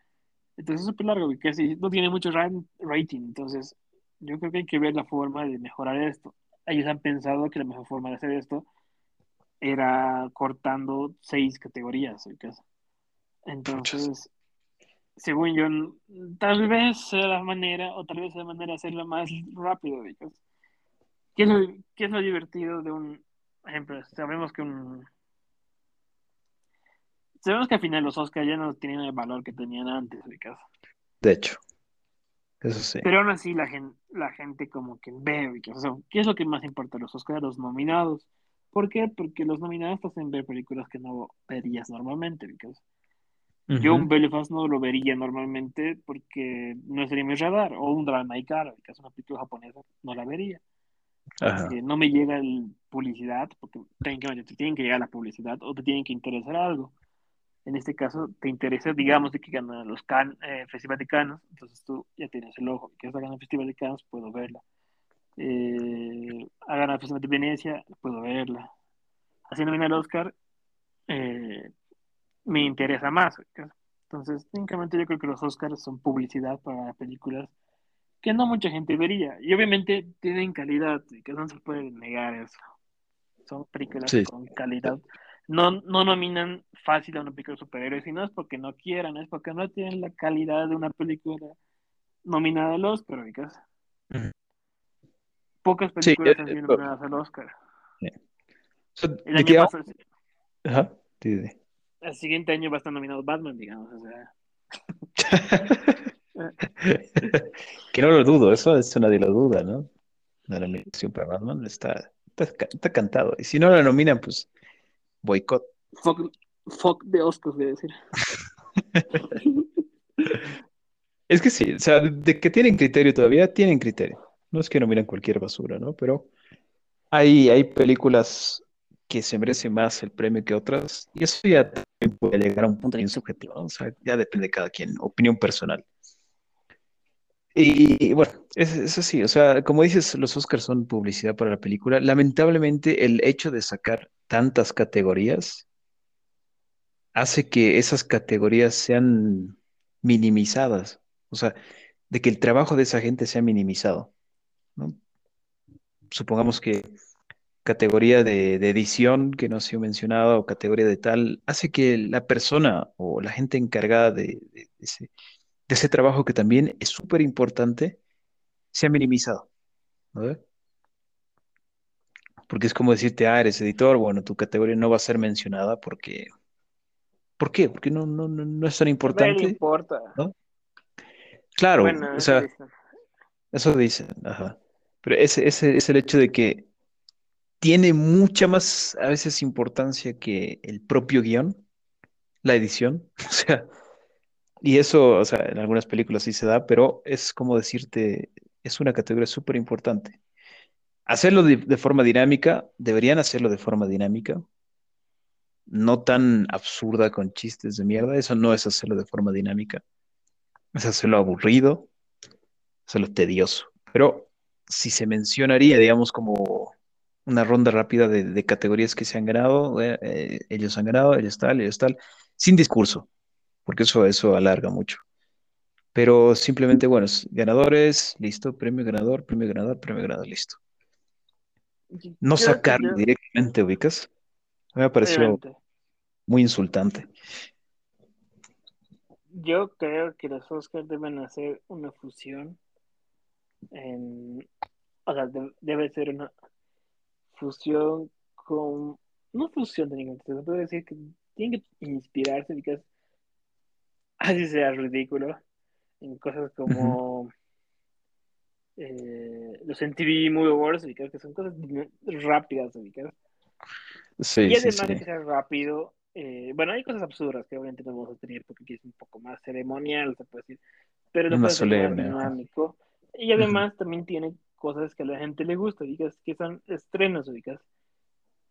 Speaker 1: Entonces es súper largo, y no tiene mucho ra- rating, entonces yo creo que hay que ver la forma de mejorar esto. Ellos han pensado que la mejor forma de hacer esto era cortando seis categorías. Entonces, según yo, tal vez sea la manera, o tal vez sea la manera de hacerlo más rápido. ¿Qué es lo, qué es lo divertido de un ejemplo? Sabemos que un sabemos que al final los Oscars ya no tienen el valor que tenían antes, ubicas.
Speaker 2: De hecho, eso sí.
Speaker 1: Pero aún así la gente, la gente como que ve. O sea, ¿qué es lo que más importa? Los Oscars, los nominados. ¿Por qué? Porque los nominados te hacen ver películas que no verías normalmente. Yo un. Belfast no lo vería normalmente porque no sería mi radar, o un drama y caro, que es una película japonesa, no la vería. Porque no me llega el publicidad, porque técnicamente te tienen que llegar la publicidad o te tienen que interesar algo. En este caso, te interesa, digamos, de que ganan los can, eh, Festival de Cannes, entonces tú ya tienes el ojo, que está ganando el Festival de Cannes, puedo verla. Eh, ha ganado el Festival de Venecia, puedo verla. Así nomina el Oscar, eh, me interesa más. Entonces, técnicamente yo creo que los Oscars son publicidad para películas que no mucha gente vería. Y obviamente tienen calidad, que no se puede negar eso. Son películas
Speaker 2: Sí.
Speaker 1: con calidad. No, no nominan fácil a una película de superhéroes, y no es porque no quieran, es porque no tienen la calidad de una película nominada al Oscar, ubicas.
Speaker 2: Ujú.
Speaker 1: Pocas
Speaker 2: Sí,
Speaker 1: películas
Speaker 2: eh,
Speaker 1: han
Speaker 2: eh,
Speaker 1: sido
Speaker 2: pero-
Speaker 1: nominadas al Oscar.
Speaker 2: O sea,
Speaker 1: El
Speaker 2: ¿de
Speaker 1: año pasado,
Speaker 2: Ajá. Sí, sí.
Speaker 1: el siguiente año va a estar nominado Batman, digamos. O sea,
Speaker 2: Que no lo dudo, eso, eso nadie lo duda, ¿no? La nominación para Batman está, está, está cantado. Y si no la nominan, pues boicot.
Speaker 1: fuck, fuck de Oscars, voy a decir.
Speaker 2: Es que sí, o sea, de, que tienen criterio todavía, tienen criterio. No es que nominan cualquier basura, ¿no? Pero hay, hay películas que se merecen más el premio que otras, y eso ya puede llegar a un punto bien subjetivo, ¿no? O sea, ya depende de cada quien, opinión personal. Y, bueno, es, es así, o sea, como dices, los Oscars son publicidad para la película. Lamentablemente, el hecho de sacar tantas categorías hace que esas categorías sean minimizadas, o sea, de que el trabajo de esa gente sea minimizado, ¿no? Supongamos que categoría de, de edición que no ha sido mencionada o categoría de tal, hace que la persona o la gente encargada de, de ese, de ese trabajo que también es súper importante sea minimizado, ¿no? Porque es como decirte, ah, eres editor, bueno, tu categoría no va a ser mencionada porque, ¿por qué? Porque no, no, no, no es tan importante,
Speaker 1: importa.
Speaker 2: ¿no? Claro,
Speaker 1: Bueno,
Speaker 2: o
Speaker 1: eso
Speaker 2: sea,
Speaker 1: dicen.
Speaker 2: eso dicen, ajá. Pero ese, ese es el hecho de que tiene mucha más, a veces, importancia que el propio guion, la edición, o sea, y eso, o sea, en algunas películas sí se da, pero es como decirte, es una categoría súper importante. Hacerlo de, forma dinámica, deberían hacerlo de forma dinámica, no tan absurda con chistes de mierda, eso no es hacerlo de forma dinámica, es hacerlo aburrido, hacerlo tedioso, pero si se mencionaría, digamos, como una ronda rápida de, de categorías que se han ganado, eh, eh, ellos han ganado, ellos tal, ellos tal, sin discurso, porque eso, eso alarga mucho. Pero simplemente, bueno, es ganadores, listo, premio ganador, premio ganador, premio ganador, listo. No sacarlo
Speaker 1: yo,
Speaker 2: directamente, ubicas. Me pareció
Speaker 1: obviamente,
Speaker 2: muy insultante.
Speaker 1: yo creo que los Oscars deben hacer una fusión en, o sea, de- debe ser una fusión con, no fusión técnicamente, se puede decir que tienen que inspirarse, porque así sea ridículo, en cosas como eh, los MTV Movie Awards, ubicas, que son cosas rápidas, ubicas.
Speaker 2: Sí,
Speaker 1: Y
Speaker 2: sí,
Speaker 1: además de
Speaker 2: sí.
Speaker 1: que sea rápido, eh, bueno, hay cosas absurdas que obviamente no vamos a tener porque aquí es un poco más ceremonial, se puede decir, pero hacer más
Speaker 2: solemne.
Speaker 1: dinámico. Y además también tiene cosas que a la gente le gusta, ubicas, que son estrenos, ubicas.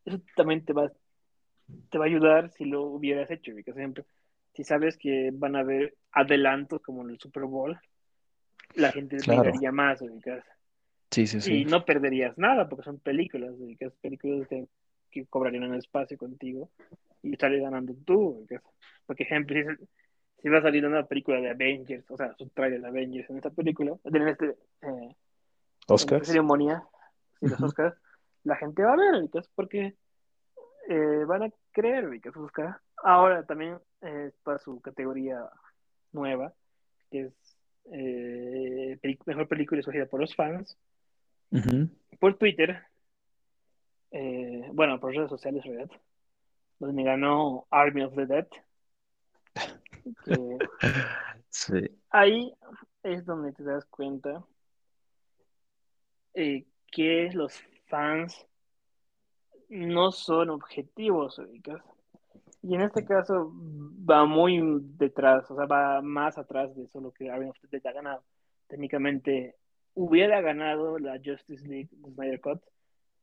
Speaker 1: Eso también te va, te va a ayudar si lo hubieras hecho, ubicas. Por ejemplo, si sabes que van a haber adelantos como en el Super Bowl, la gente
Speaker 2: Claro.
Speaker 1: miraría más, ubicas.
Speaker 2: Sí, sí, sí.
Speaker 1: Y no perderías nada porque son películas, ubicas, películas que, que cobrarían un espacio contigo y estarías ganando tú, ubicas. Por ejemplo, si, si va a salir una película de Avengers, o sea, su trailer de Avengers en esta película, en, este, eh, en
Speaker 2: Oscars.
Speaker 1: ceremonia, si los. Oscars, la gente va a ver, ubicas, porque eh, van a creer, ubicas, Oscar. Ahora también eh, está su categoría nueva, que es eh, mejor película escogida por los fans, por Twitter, eh, bueno, por redes sociales, ¿verdad? Donde ganó Army of the Dead, que
Speaker 2: Sí.
Speaker 1: ahí es donde te das cuenta eh, que los fans no son objetivos, ubicas. Y en este caso va muy detrás, o sea, va más atrás de solo que Army of the Dead ha ganado. Técnicamente hubiera ganado la Justice League de Snyder Cut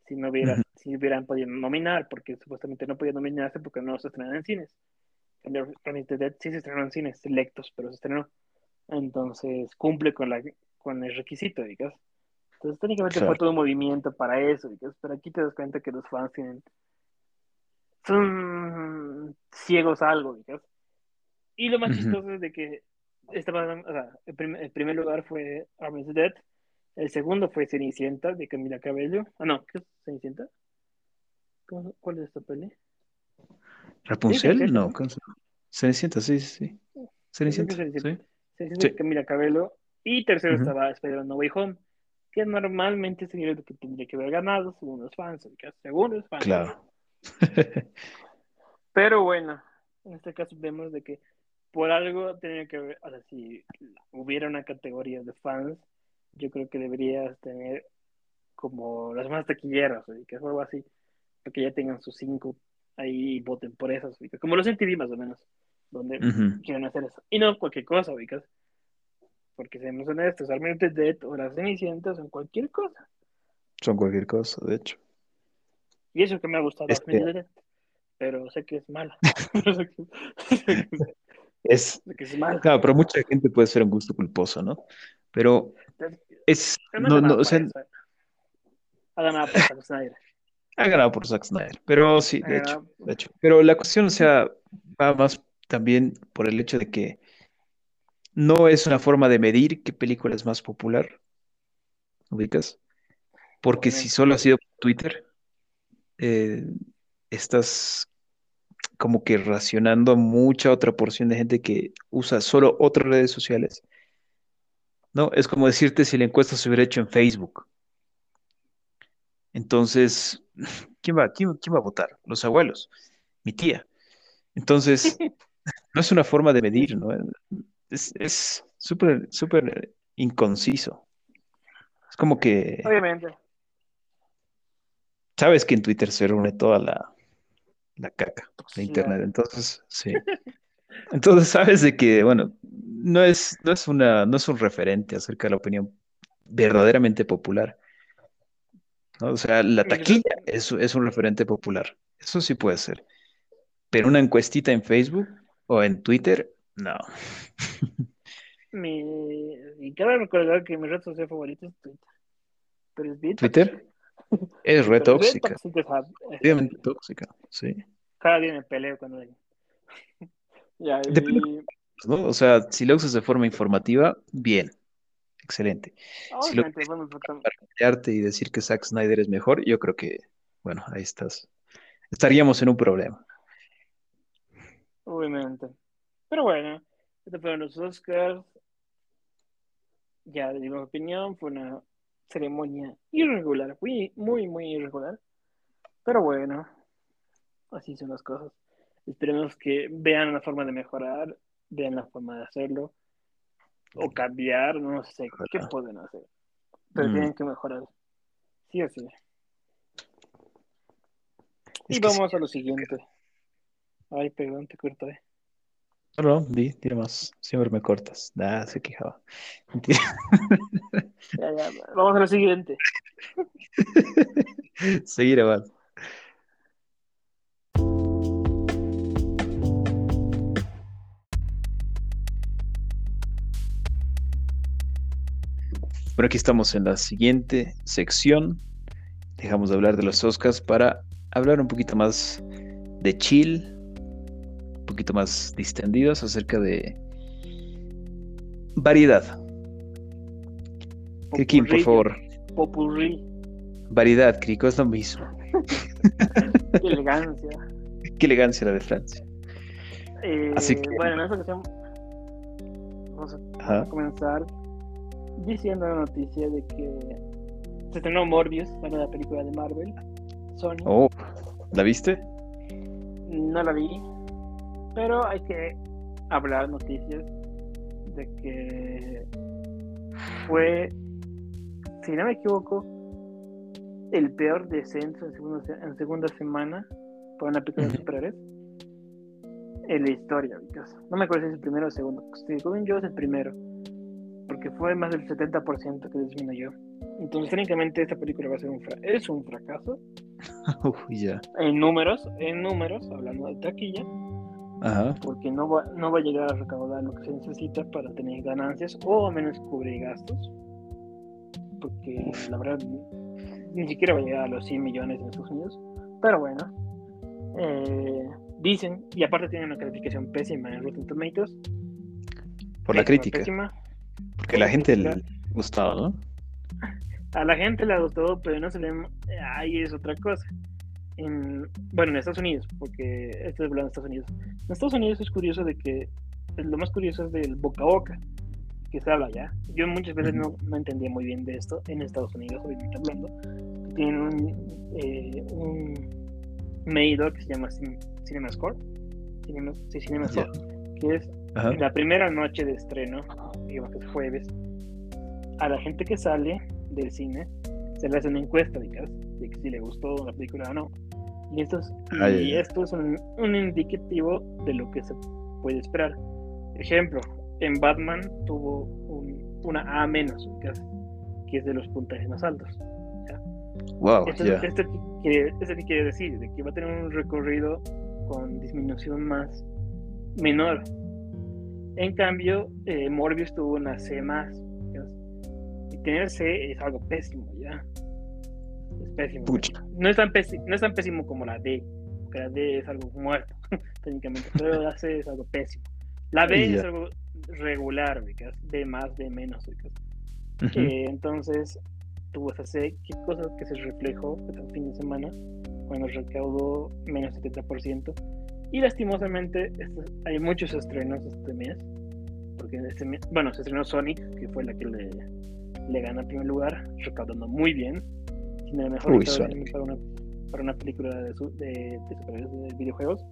Speaker 1: si no hubiera, si hubieran podido nominar, porque supuestamente no podían nominarse porque no se estrenan en cines. Army of the Dead sí se estrenó en cines selectos, pero se estrenó. Entonces cumple con, la, con el requisito, digamos. Entonces técnicamente fue todo un movimiento para eso, digamos. Pero aquí te das cuenta que los fans tienen, son ciegos a algo. Y lo más
Speaker 2: Ujú.
Speaker 1: chistoso es de que estaba, o sea, el, prim el primer lugar fue the Dead, el segundo fue Cenicienta de Camila Cabello. Ah, no, ¿qué es Cenicienta? ¿Cómo, ¿Cuál es esta peli? Sí,
Speaker 2: ¿Rapunzel?
Speaker 1: Cenicienta,
Speaker 2: No. Cenicienta, sí, sí, sí.
Speaker 1: Sí,
Speaker 2: Cenicienta,
Speaker 1: Cenicienta.
Speaker 2: sí.
Speaker 1: Cenicienta
Speaker 2: Sí.
Speaker 1: de Camila Cabello. Y tercero
Speaker 2: Ujú.
Speaker 1: estaba Spider-Man No Way Home, que normalmente sería lo que tendría que haber ganado según los fans, según los fans.
Speaker 2: Claro.
Speaker 1: Pero bueno, en este caso vemos de que por algo tenía que haber, o sea, si hubiera una categoría de fans, yo creo que deberías tener como las más taquilleras, o que es algo así, para que ya tengan sus cinco ahí y voten por esas, ubicas. como los MTV más o menos, donde
Speaker 2: Ujú.
Speaker 1: quieren hacer eso. Y no cualquier cosa, ubicas. Porque seamos honestos, the Dead o las Cenicientas son cualquier cosa.
Speaker 2: Son cualquier cosa, de hecho.
Speaker 1: Y eso que me ha gustado
Speaker 2: Es
Speaker 1: pero sé que es mala.
Speaker 2: es,
Speaker 1: sé que es mala.
Speaker 2: claro, pero mucha gente puede ser un gusto culposo, ¿no? Pero es,
Speaker 1: no
Speaker 2: no, o
Speaker 1: por
Speaker 2: sea.
Speaker 1: Ha ganado por Zack Snyder.
Speaker 2: ha ganado por Zack Snyder, pero sí, de hecho, de hecho. Pero la cuestión, o sea, va más también por el hecho de que no es una forma de medir qué película es más popular, ¿ubicas? Porque si solo ha sido por Twitter, eh, estás como que racionando a mucha otra porción de gente que usa solo otras redes sociales, ¿no? Es como decirte si la encuesta se hubiera hecho en Facebook. Entonces, ¿quién va, quién, quién va a votar? Los abuelos, mi tía. Entonces, no es una forma de medir, ¿no? Es es súper, súper inconciso. Es como que
Speaker 1: Obviamente.
Speaker 2: sabes que en Twitter se reúne toda la, la caca de
Speaker 1: Toxicidad.
Speaker 2: Internet. Entonces, sí. Entonces sabes de que, bueno, no es, no es una, no es un referente acerca de la opinión verdaderamente popular, ¿no? O sea, la taquilla es, es un referente popular. Eso sí puede ser. Pero una encuestita en Facebook o en Twitter, no.
Speaker 1: mi, y cabe recordar que mi red social favorita es Twitter. Pero es
Speaker 2: Twitter es re
Speaker 1: Pero es bien
Speaker 2: tóxica,
Speaker 1: tóxica
Speaker 2: tóxica, sí.
Speaker 1: Cada día me peleo con. Y ahí,
Speaker 2: Depende ¿no? O sea, si lo usas de forma informativa, bien, excelente. Si lo
Speaker 1: bueno, pues,
Speaker 2: para pelearte y decir que Zack Snyder es mejor, yo creo que, bueno, ahí estás. Estaríamos en un problema.
Speaker 1: obviamente. Pero bueno, estos fueron los Oscars. Ya dimos opinión, fue una ceremonia irregular, muy, muy, muy irregular. Pero bueno, así son las cosas. Esperemos que vean una forma de mejorar, vean la forma de hacerlo, o cambiar, no sé qué pueden hacer. Pero
Speaker 2: Mm.
Speaker 1: tienen que mejorar. Sí o sí.
Speaker 2: Es
Speaker 1: Y
Speaker 2: sí.
Speaker 1: vamos a lo siguiente. Ay, perdón, te corté.
Speaker 2: No, no, di, di más. Siempre me cortas. Nada, se quejaba. Mentira.
Speaker 1: Ya, ya, vamos a lo siguiente.
Speaker 2: Seguir avanzando. Bueno, aquí estamos en la siguiente sección. Dejamos de hablar de los Oscars para hablar un poquito más de chill, poquito más distendidos acerca de variedad. Kim, por
Speaker 1: Popurrí,
Speaker 2: favor.
Speaker 1: Popurrí,
Speaker 2: Variedad, Crico, es lo mismo.
Speaker 1: qué elegancia.
Speaker 2: Qué elegancia la de Francia.
Speaker 1: Eh,
Speaker 2: Así que-
Speaker 1: Bueno, en esta ocasión vamos a comenzar diciendo la noticia de que se estrenó Morbius, la nueva película de Marvel. Sony.
Speaker 2: Oh, ¿la viste?
Speaker 1: No la vi, pero hay que hablar noticias de que fue, si no me equivoco, el peor descenso en segunda, se- en segunda semana para una película de superhéroes en la historia. No me acuerdo si es el primero o el segundo. Según yo es el primero, porque fue más del 70% que disminuyó. Entonces, técnicamente esta película va a ser un fra- es un fracaso en números, en números, hablando de taquilla,
Speaker 2: Ajá.
Speaker 1: porque no va, no va a llegar a recaudar lo que se necesita para tener ganancias o al menos cubrir gastos. Porque la verdad ni siquiera va a llegar a los 100 millones en Estados Unidos. Pero bueno, eh, dicen, y aparte tienen una calificación pésima en Rotten Tomatoes.
Speaker 2: Por la crítica.
Speaker 1: pésima.
Speaker 2: Porque a la gente le gustaba, ¿no?
Speaker 1: A la gente le gustó, pero no se le. Ahí es otra cosa. En, bueno, en Estados Unidos, porque esto es hablando de Estados Unidos. En Estados Unidos es curioso de que lo más curioso es del boca a boca que se habla allá. Yo muchas veces no, no entendía muy bien de esto en Estados Unidos, obviamente hablando. Tienen un, eh, un medidor que se llama Cin- CinemaScore, Cinema, sí, CinemaScore, que es
Speaker 2: Ajá.
Speaker 1: la primera noche de estreno, digamos que es jueves, a la gente que sale del cine se le hace una encuesta de, de que si le gustó la película o no. Y esto es,
Speaker 2: Ah,
Speaker 1: y
Speaker 2: ya, ya.
Speaker 1: esto es un, un indicativo de lo que se puede esperar. Ejemplo, en Batman tuvo un- una A menos, que es de los puntajes más altos.
Speaker 2: Wow,
Speaker 1: Esto,
Speaker 2: ya.
Speaker 1: esto quiere, esto quiere decir, de que va a tener un recorrido con disminución más menor. En cambio, eh, Morbius tuvo una C más. ¿ya? Y tener C es algo pésimo, ¿ya? Es pésimo.
Speaker 2: Pucha.
Speaker 1: No es, tan pésimo, no es tan pésimo como la D, porque la D es algo muerto, técnicamente, pero la C es algo pésimo. La B es algo regular, ubicas, D más, D menos, ubicas.
Speaker 2: Ujú.
Speaker 1: Eh, entonces tuvo esa C, qué cosa que se reflejó este fin de semana cuando recaudó menos 70%. Y lastimosamente este- hay muchos estrenos este mes, porque este mes, bueno, se estrenó Sonic, que fue la que le, le gana en primer lugar, recaudando muy bien. La mejor
Speaker 2: Uy,
Speaker 1: para una, para una película de, su- de, de superhéroes de videojuegos.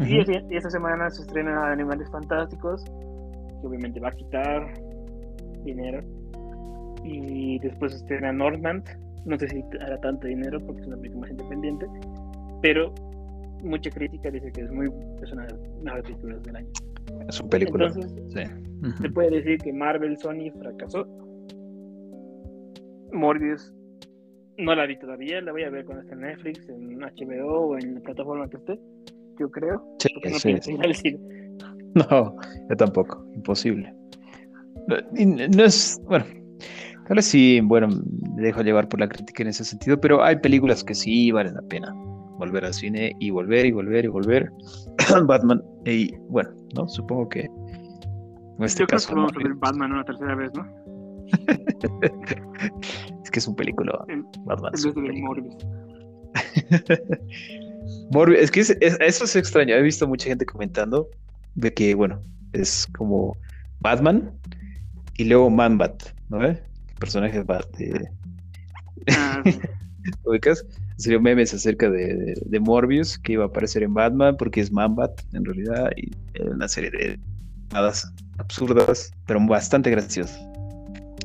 Speaker 1: Y, esta semana se estrena Animales Fantásticos, que obviamente va a quitar dinero. Y después se estrena Northman. No sé si hará tanto dinero porque es una película más independiente. Pero mucha crítica dice que es muy es una de las mejores películas del año.
Speaker 2: Es un película.
Speaker 1: Entonces,
Speaker 2: Sí.
Speaker 1: se puede decir que Marvel Sony fracasó. Morbius no la vi todavía, la voy a ver cuando esté en Netflix, en HBO o en la plataforma que esté, yo creo.
Speaker 2: Sí,
Speaker 1: Porque no
Speaker 2: sí,
Speaker 1: pienso
Speaker 2: sí.
Speaker 1: ir al cine.
Speaker 2: No, yo tampoco, imposible. No, es, bueno, tal vez sí, bueno, me dejo llevar por la crítica en ese sentido, pero hay películas que sí valen la pena volver al cine y volver y volver y volver. Batman, y bueno, ¿no? Supongo que En este
Speaker 1: Yo creo
Speaker 2: caso,
Speaker 1: que vamos a ver. Batman una tercera vez, ¿no?
Speaker 2: es que es un película. Batman es un película.
Speaker 1: Morbius.
Speaker 2: Morbius, es que es- es- eso es extraño. He visto mucha gente comentando de que, bueno, es como Batman y luego Man-Bat, ¿no? ve? El personaje de Bat, de-
Speaker 1: Ah.
Speaker 2: Serían memes acerca de, de- de Morbius que iba a aparecer en Batman porque es Man-Bat en realidad y una serie de nada absurdas, pero bastante graciosas.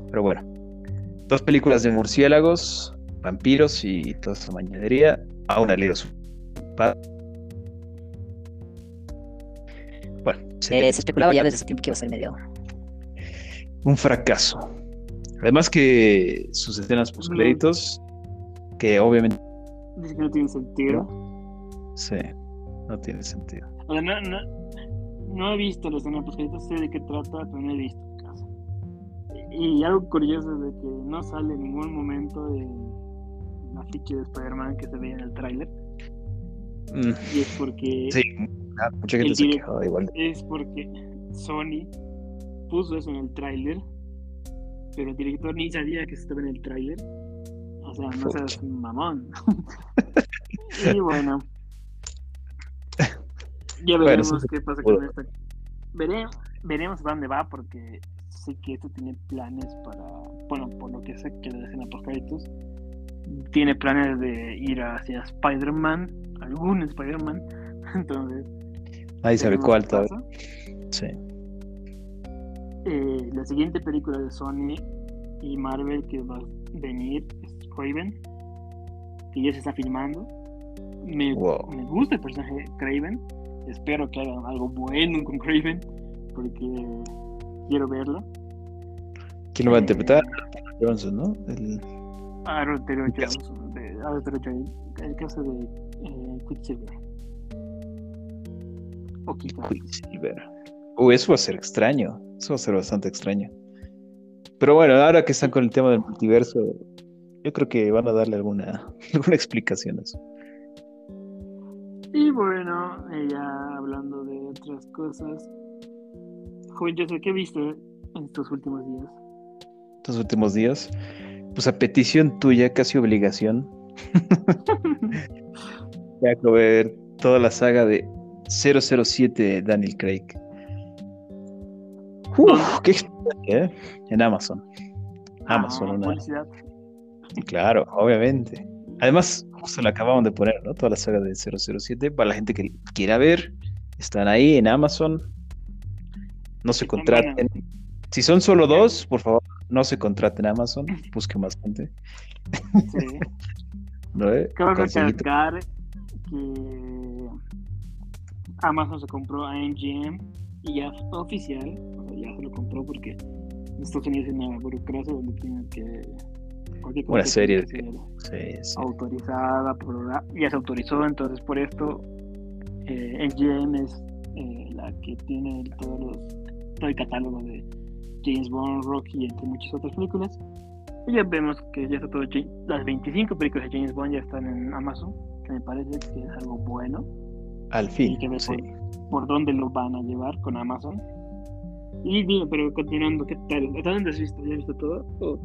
Speaker 2: Pero bueno, dos películas de murciélagos, vampiros y toda esa mañanería. Aún ha leído su pa- Bueno, se-
Speaker 3: Eh, se especulaba ya desde ese tiempo que iba a ser medio.
Speaker 2: un fracaso. Además que sus escenas post créditos, que obviamente
Speaker 1: Dice que no tiene sentido.
Speaker 2: sí, no tiene sentido.
Speaker 1: O sea, no, no, no he visto la escena post sé de qué trata, pero no he visto. Y algo curioso es de que no sale en ningún momento de la ficha de Spider-Man que se veía en el tráiler.
Speaker 2: Mm,
Speaker 1: Y es porque
Speaker 2: sí, ah, mucha gente se quejaba igual.
Speaker 1: es porque Sony puso eso en el tráiler, pero el director ni sabía que estaba en el tráiler. O sea, no seas
Speaker 2: Pucha.
Speaker 1: un mamón. y bueno. Ya veremos qué pasa con esta. Veremos, veremos dónde va porque sé que esto tiene planes para, bueno, por lo que sé que escena post créditos tiene planes de ir hacia Spider-Man, algún Spider-Man. Entonces,
Speaker 2: Nadie sabe
Speaker 1: veremos
Speaker 2: cuál. Sí.
Speaker 1: Eh, la siguiente película de Sony y Marvel que va a venir es Craven, que ya se está filmando. Me,
Speaker 2: Wow.
Speaker 1: me gusta el personaje Craven. Espero que hagan algo bueno con Craven, porque quiero verlo.
Speaker 2: ¿Quién lo va a
Speaker 1: Eh,
Speaker 2: interpretar? Johnson, ¿no? El-
Speaker 1: Aaron Taylor
Speaker 2: ¿Qué hace?
Speaker 1: Johnson, de Aaron Taylor Johnson, el caso de eh, Quicksilver. O.
Speaker 2: Quicksilver. Uy, eso va a ser extraño. Eso va a ser bastante extraño. Pero bueno, ahora que están con el tema del multiverso, yo creo que van a darle alguna, alguna explicación a eso.
Speaker 1: Y bueno, eh, ya hablando de otras cosas. Joven, yo sé que viste en estos últimos días.
Speaker 2: Estos últimos días, pues a petición tuya, casi obligación, voy a ver toda la saga de 007 de Daniel Craig. Uf, qué ¿eh? En Amazon. Amazon,
Speaker 1: Ah,
Speaker 2: una-
Speaker 1: publicidad.
Speaker 2: Claro, obviamente. Además, justo la acababan de poner, ¿no? Toda la saga de 007. Para la gente que quiera ver, están ahí en Amazon. No se contraten. Si son solo dos, por favor, no se contraten en Amazon. Busquen más gente.
Speaker 1: Sí.
Speaker 2: ¿no? ¿Eh?
Speaker 1: Cabe recalcar que Amazon se compró a MGM y ya es oficial, o sea, ya se lo compró porque Estados Unidos hay una burocracia donde tienen que.
Speaker 2: Una serie de- Sí, sí.
Speaker 1: autorizada, por ya se autorizó, entonces por esto eh, MGM es eh, la que tiene todos los, todo el catálogo de James Bond, Rocky, entre muchas otras películas. Y ya vemos que ya está todo, las 25 películas de James Bond ya están en Amazon, que me parece que es algo bueno.
Speaker 2: Al
Speaker 1: Y
Speaker 2: fin,
Speaker 1: que ver
Speaker 2: sí.
Speaker 1: por, por dónde lo van a llevar con Amazon. Y digo, pero continuando, ¿qué tal? ¿Hasta dónde has visto? ¿Ya has visto todo? ¿O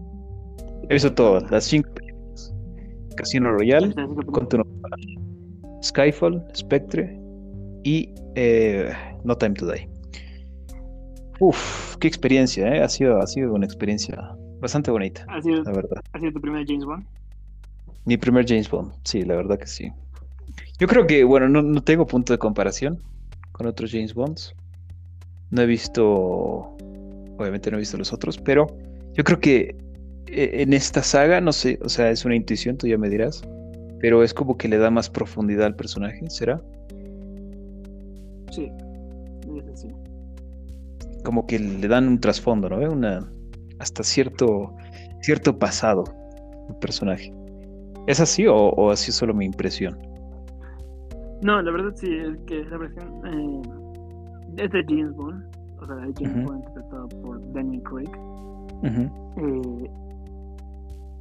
Speaker 2: He visto todas, las cinco películas. Casino Royale? Continuo Skyfall, Spectre y eh, No Time to Die. Uf, qué experiencia, ¿eh? Ha sido, ha sido una experiencia bastante bonita,
Speaker 1: ¿Ha sido,
Speaker 2: la verdad.
Speaker 1: ¿Ha sido tu primer James Bond?
Speaker 2: Mi primer James Bond, sí, la verdad que sí. Yo creo que, bueno, no, no tengo punto de comparación con otros James Bonds. No he visto, obviamente no he visto los otros, pero yo creo que eh, en esta saga, no sé, o sea, es una intuición, tú ya me dirás, pero es como que le da más profundidad al personaje, ¿será?
Speaker 1: Sí.
Speaker 2: Como que le dan un trasfondo, ¿no? Una, hasta cierto, cierto pasado al personaje. ¿Es así o, o así es solo mi impresión?
Speaker 1: No, la verdad sí, es que la versión eh, es de James Bond, o sea, el James. Bond interpretado por Daniel Craig, eh,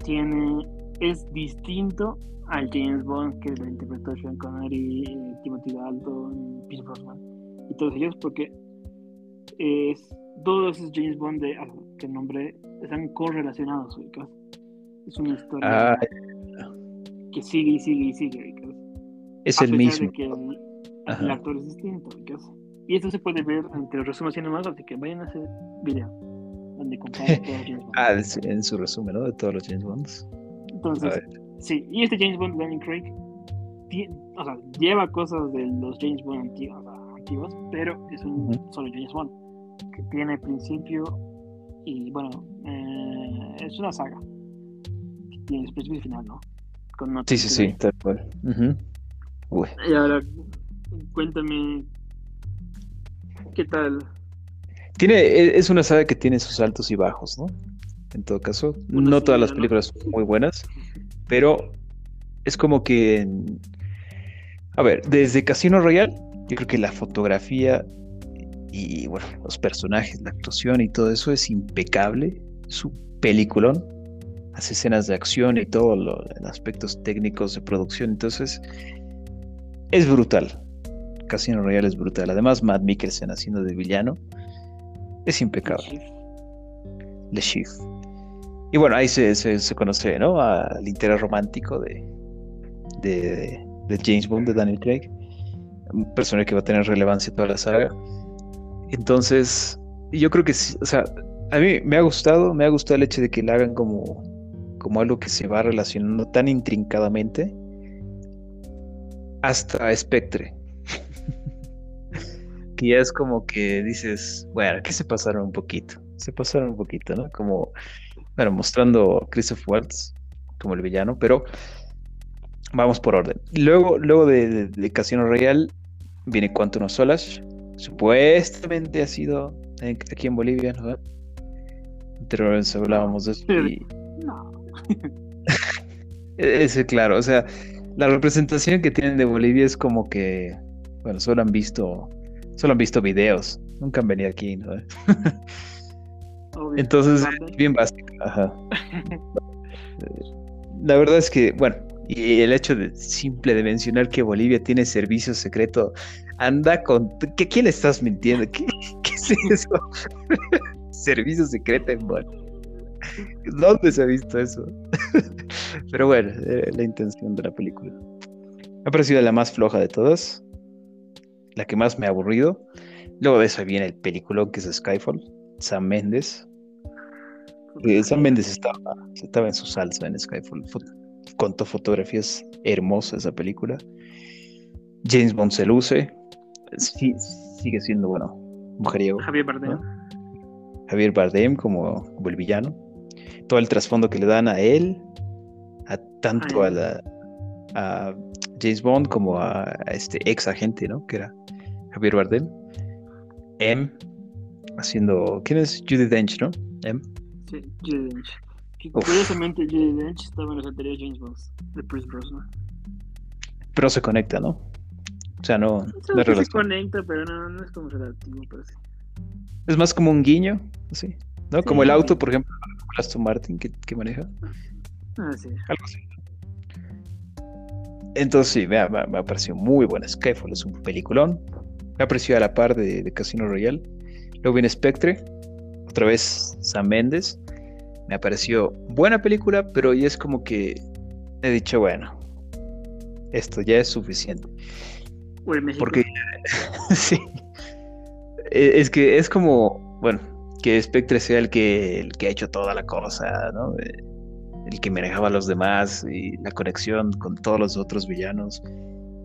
Speaker 1: tiene, es distinto al James Bond que lo interpretó Sean Connery, eh, Timothy Dalton, Pierce Brosnan y todos ellos porque es todos esos James Bond de, ah, que nombré están correlacionados. Es una historia
Speaker 2: Ah,
Speaker 1: que sigue y sigue y sigue,
Speaker 2: es
Speaker 1: A
Speaker 2: el mismo.
Speaker 1: que el, el actor es distinto. Y esto se puede ver entre los resúmenes más, así que vayan a ese video donde comparan todos los James Bond.
Speaker 2: Ah, en su- en su resumen, ¿no? De todos los James Bonds.
Speaker 1: Entonces, sí, y este James Bond, Daniel Craig, ti- o sea, lleva cosas de los James Bond antiguos, o sea, antiguos, pero es un
Speaker 2: Ujú.
Speaker 1: solo James Bond, que tiene principio y, bueno, eh, es una saga, que tiene principio y final, ¿no? Con
Speaker 2: Sí, sí, sí, tal cual. Uy.
Speaker 1: Y ahora, cuéntame, ¿qué tal?
Speaker 2: Tiene, e- es una saga que tiene sus altos y bajos, ¿no? En todo caso,
Speaker 1: Una
Speaker 2: no todas las películas son muy buenas, pero es como que, a ver, desde Casino Royale, yo creo que la fotografía y, bueno, los personajes, la actuación y todo eso es impecable, es un peliculón, hace escenas de acción y todo lo, en aspectos técnicos de producción, entonces es brutal. Casino Royale es brutal. Además, Matt Mikkelsen haciendo de villano es impecable. Le Chief. Y bueno, ahí se, se, se conoce, ¿no? Al interés romántico de, de, de James Bond, de Daniel Craig. Un personaje que va a tener relevancia en toda la saga. Entonces, yo creo que sí, o sea, a mí me ha gustado, me ha gustado el hecho de que le hagan como, como algo que se va relacionando tan intrincadamente hasta Spectre. que ya es como que dices, bueno, que se pasaron un poquito, se pasaron un poquito, ¿no? Como, bueno, mostrando a Christoph Waltz como el villano, pero vamos por orden. Luego, luego de Casino Royale viene Quantum of Solace, supuestamente ha sido en- aquí en Bolivia, ¿no? Anteriormente hablábamos de eso y
Speaker 1: No,
Speaker 2: Ese, claro, o sea, la representación que tienen de Bolivia es como que, bueno, solo han visto, solo han visto videos, nunca han venido aquí, ¿no?
Speaker 1: obvio.
Speaker 2: Entonces, bien básico, ajá. La verdad es que, bueno, y el hecho de simple de mencionar que Bolivia tiene servicio secreto, anda con, ¿qué, ¿quién estás mintiendo? ¿Qué, qué es eso? servicio secreto en Bolivia. ¿Dónde se ha visto eso? Pero bueno, la intención de la película. Me ha parecido la más floja de todas, la que más me ha aburrido. Luego de eso viene el peliculón que es Skyfall, Sam Mendes. Eh, Sam Mendes estaba, estaba en su salsa en Skyfall. Fo- contó fotografías hermosas esa película. James Bond se luce. Sí, sigue siendo, bueno, mujeriego.
Speaker 1: Javier Bardem.
Speaker 2: ¿no? Javier Bardem como, como el villano. Todo el trasfondo que le dan a él, a tanto a, la, a James Bond como a, a este ex agente, ¿no? Que era Javier Bardem. M, haciendo. ¿Quién es? Judy Dench, ¿no? M.
Speaker 1: Sí, Judi Dench. Que curiosamente Judi Dench estaba en los anteriores James Bonds de Pierce Brosnan.
Speaker 2: Pero se conecta, ¿no? O sea, no,
Speaker 1: sea,
Speaker 2: no es
Speaker 1: que se
Speaker 2: relación.
Speaker 1: conecta, pero no, no es como relativo.
Speaker 2: Es más como un guiño, así. ¿No?
Speaker 1: Sí.
Speaker 2: Como el auto, por ejemplo, Aston Martin que, que maneja.
Speaker 1: Ah, sí.
Speaker 2: Algo así. Entonces sí, me ha, me ha- me ha parecido muy buena. Skyfall es un peliculón. Me ha parecido a la par de, de Casino Royale. Luego viene Spectre. Otra vez Sam Mendes. Me ha parecido buena película, pero ya es como que he dicho, bueno, esto ya es suficiente. Porque sí. E- Es que es como, bueno, que Spectre sea el que, que ha hecho toda la cosa, ¿no? Eh, El que manejaba a los demás y la conexión con todos los otros villanos.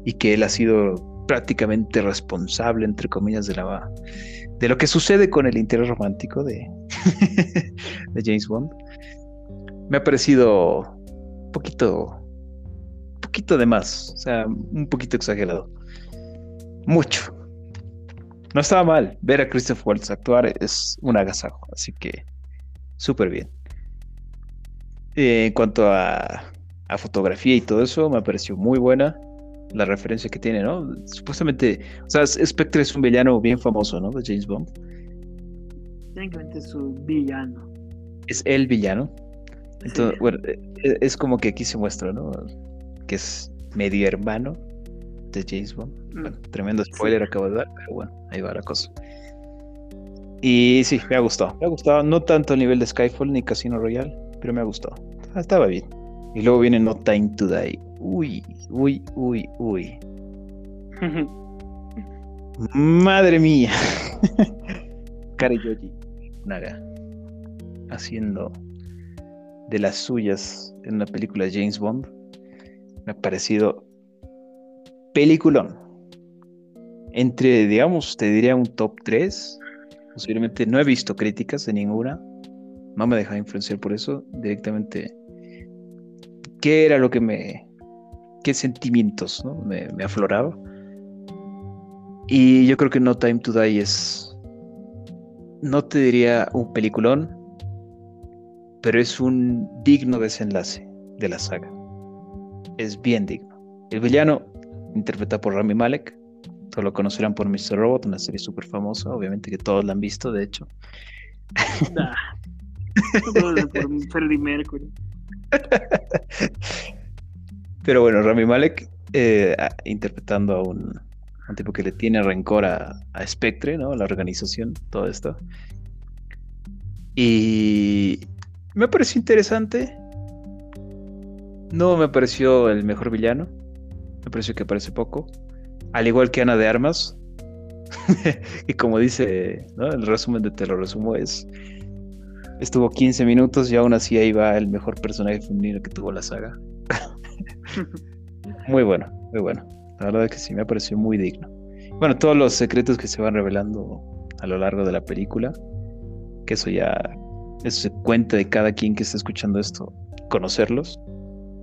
Speaker 2: Y que él ha sido prácticamente responsable, entre comillas, de la de lo que sucede con el interés romántico de, de James Bond. Me ha parecido un poquito, poquito de más, o sea, un poquito exagerado. Mucho. No estaba mal. Ver a Christoph Waltz actuar es un agasajo, así que súper bien. Eh, en cuanto a, a fotografía y todo eso, me pareció muy buena la referencia que tiene, ¿no? Supuestamente, o sea, Spectre es un villano bien famoso, ¿no? De James Bond.
Speaker 1: Técnicamente es su villano.
Speaker 2: Es el villano. Entonces,
Speaker 1: Sí.
Speaker 2: bueno, eh, eh, es como que aquí se muestra, ¿no? Que es medio hermano de James Bond.
Speaker 1: Mm.
Speaker 2: Bueno, tremendo spoiler acabo de dar, pero bueno, ahí va la cosa. Y sí, me ha gustado. Me ha gustado. No tanto a nivel de Skyfall ni Casino Royale, pero me ha gustado. Ah, Estaba bien. Y luego viene No Time to Die. Uy, uy, uy, uy. Madre mía. Kari Yoji Naga haciendo de las suyas en una película de James Bond. Me ha parecido peliculón. Entre, digamos, te diría un top 3. Posiblemente no he visto críticas de ninguna. No me deja influenciar por eso. Directamente, ¿qué era lo que me. qué sentimientos ¿no? me, me afloraba? Y yo creo que No Time to Die es. No te diría un peliculón, pero es un digno desenlace de la saga. Es bien digno. El villano, interpretado por Rami Malek, todos lo conocerán por Mr. Robot, una serie súper famosa, obviamente que todos la han visto, de hecho.
Speaker 1: Nah. Por Freddie Mercury.
Speaker 2: Pero bueno, Rami Malek eh, interpretando a un, un tipo que le tiene rencor a, a Spectre, ¿no? La organización, todo esto. Y me pareció interesante. No me pareció el mejor villano. Me que aparece poco. Al igual que Ana de Armas. y como dice, ¿no? El resumen de Te lo resumo es. Estuvo 15 minutos y aún así ahí va el mejor personaje femenino que tuvo la saga. Muy bueno, muy bueno. La verdad es que sí, me pareció muy digno. Bueno, todos los secretos que se van revelando a lo largo de la película, que eso ya es cuenta de cada quien que está escuchando esto, conocerlos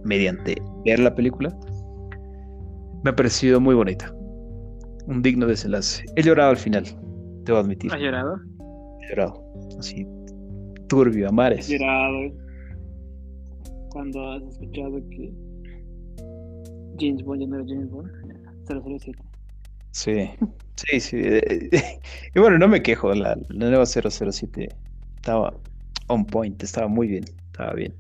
Speaker 2: mediante ver la película, me ha parecido muy bonita. Un digno desenlace. He llorado al final, debo admitir.
Speaker 1: ¿Has llorado?
Speaker 2: He llorado. Así, turbio, a mares.
Speaker 1: Has llorado. Cuando has escuchado que James Bond ya no era James Bond. 007.
Speaker 2: Sí, sí, sí. eh, Y bueno, no me quejo, la, la nueva 007 estaba on point, estaba muy bien, estaba bien.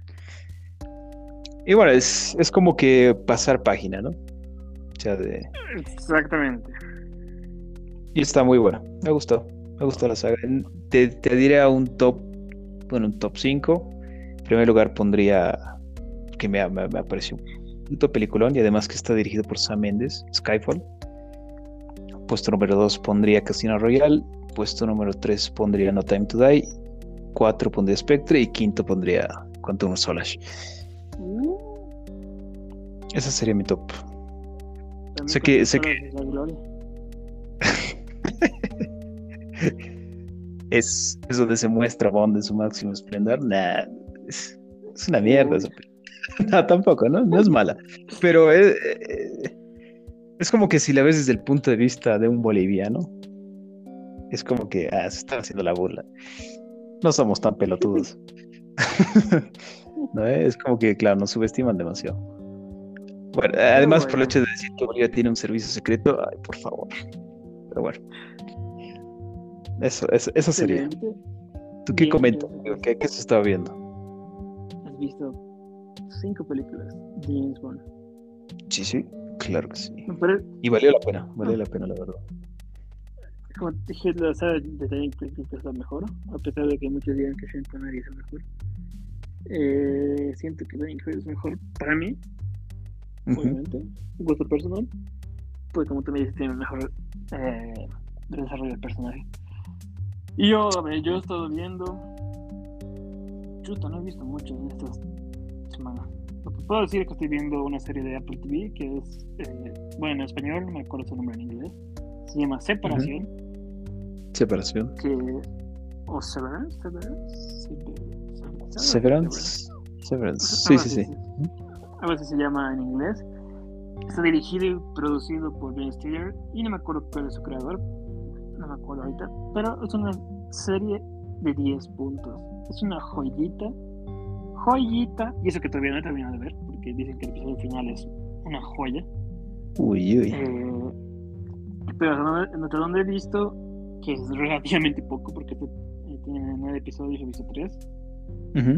Speaker 2: Y bueno, es, es como que pasar página, ¿no? O sea, de...
Speaker 1: Exactamente.
Speaker 2: Y está muy buena, me gustó, me gustó la saga. Te, te diré un top, bueno, un top 5. En primer lugar pondría, que me, me, me pareció un peliculón y además que está dirigido por Sam Mendes, Skyfall. Puesto número 2 pondría Casino Royale. Puesto número 3 pondría No Time to Die. 4 pondría Spectre y quinto pondría Quantum of Solace.
Speaker 1: Uh,
Speaker 2: Ese sería mi top. Sé que- sé
Speaker 1: gloria.
Speaker 2: Es, es donde se muestra Bond en su máximo esplendor. Nah, es, es una mierda película. No, tampoco, ¿no? No es mala. Pero es, eh, es como que si la ves desde el punto de vista de un boliviano, es como que ah, se está haciendo la burla. No somos tan pelotudos. ¿No? Es como que, claro, nos subestiman demasiado. Bueno, además por el
Speaker 1: bueno.
Speaker 2: hecho de decir que Bolivia tiene un servicio secreto, ay, por favor. Pero bueno. Eso, eso, eso sería. ¿Tú qué
Speaker 1: Bien,
Speaker 2: comentas?
Speaker 1: bien.
Speaker 2: ¿Qué, qué se estaba viendo?
Speaker 1: Has visto cinco películas de James Bond.
Speaker 2: Sí, sí, claro que sí.
Speaker 1: Parece,
Speaker 2: Y valió la pena, valió la pena, la verdad.
Speaker 1: como te dije, la saga de Daniel es la mejor, a pesar de que muchos digan que Sean Connery es el mejor. Eh, siento que Daniel Craig es mejor para mí. Obviamente, gusto personal. Pues como tú me dices, tiene un mejor eh, desarrollo del personaje. Y yo, a ver, yo he estado viendo. Chuta, no he visto mucho en estas semanas. Lo que puedo decir es que estoy viendo una serie de Apple TV que es, eh, bueno, en español, no me acuerdo su nombre en inglés. Se llama Separación,
Speaker 2: Separación.
Speaker 1: que. O Severance, Severance, Severance,
Speaker 2: Severance. Severance. Sí, sí, sí.
Speaker 1: A veces se llama en inglés. Está dirigido y producido por Ben Stiller y no me acuerdo cuál es su creador. No me acuerdo ahorita. Pero es una serie de 10 puntos. Es una joyita. Joyita. Y eso que todavía no he terminado de ver porque dicen que el episodio final es una joya.
Speaker 2: Uy, uy.
Speaker 1: Eh, pero hasta donde- he visto, que es relativamente poco porque este, eh, tiene 9 episodios, he visto 3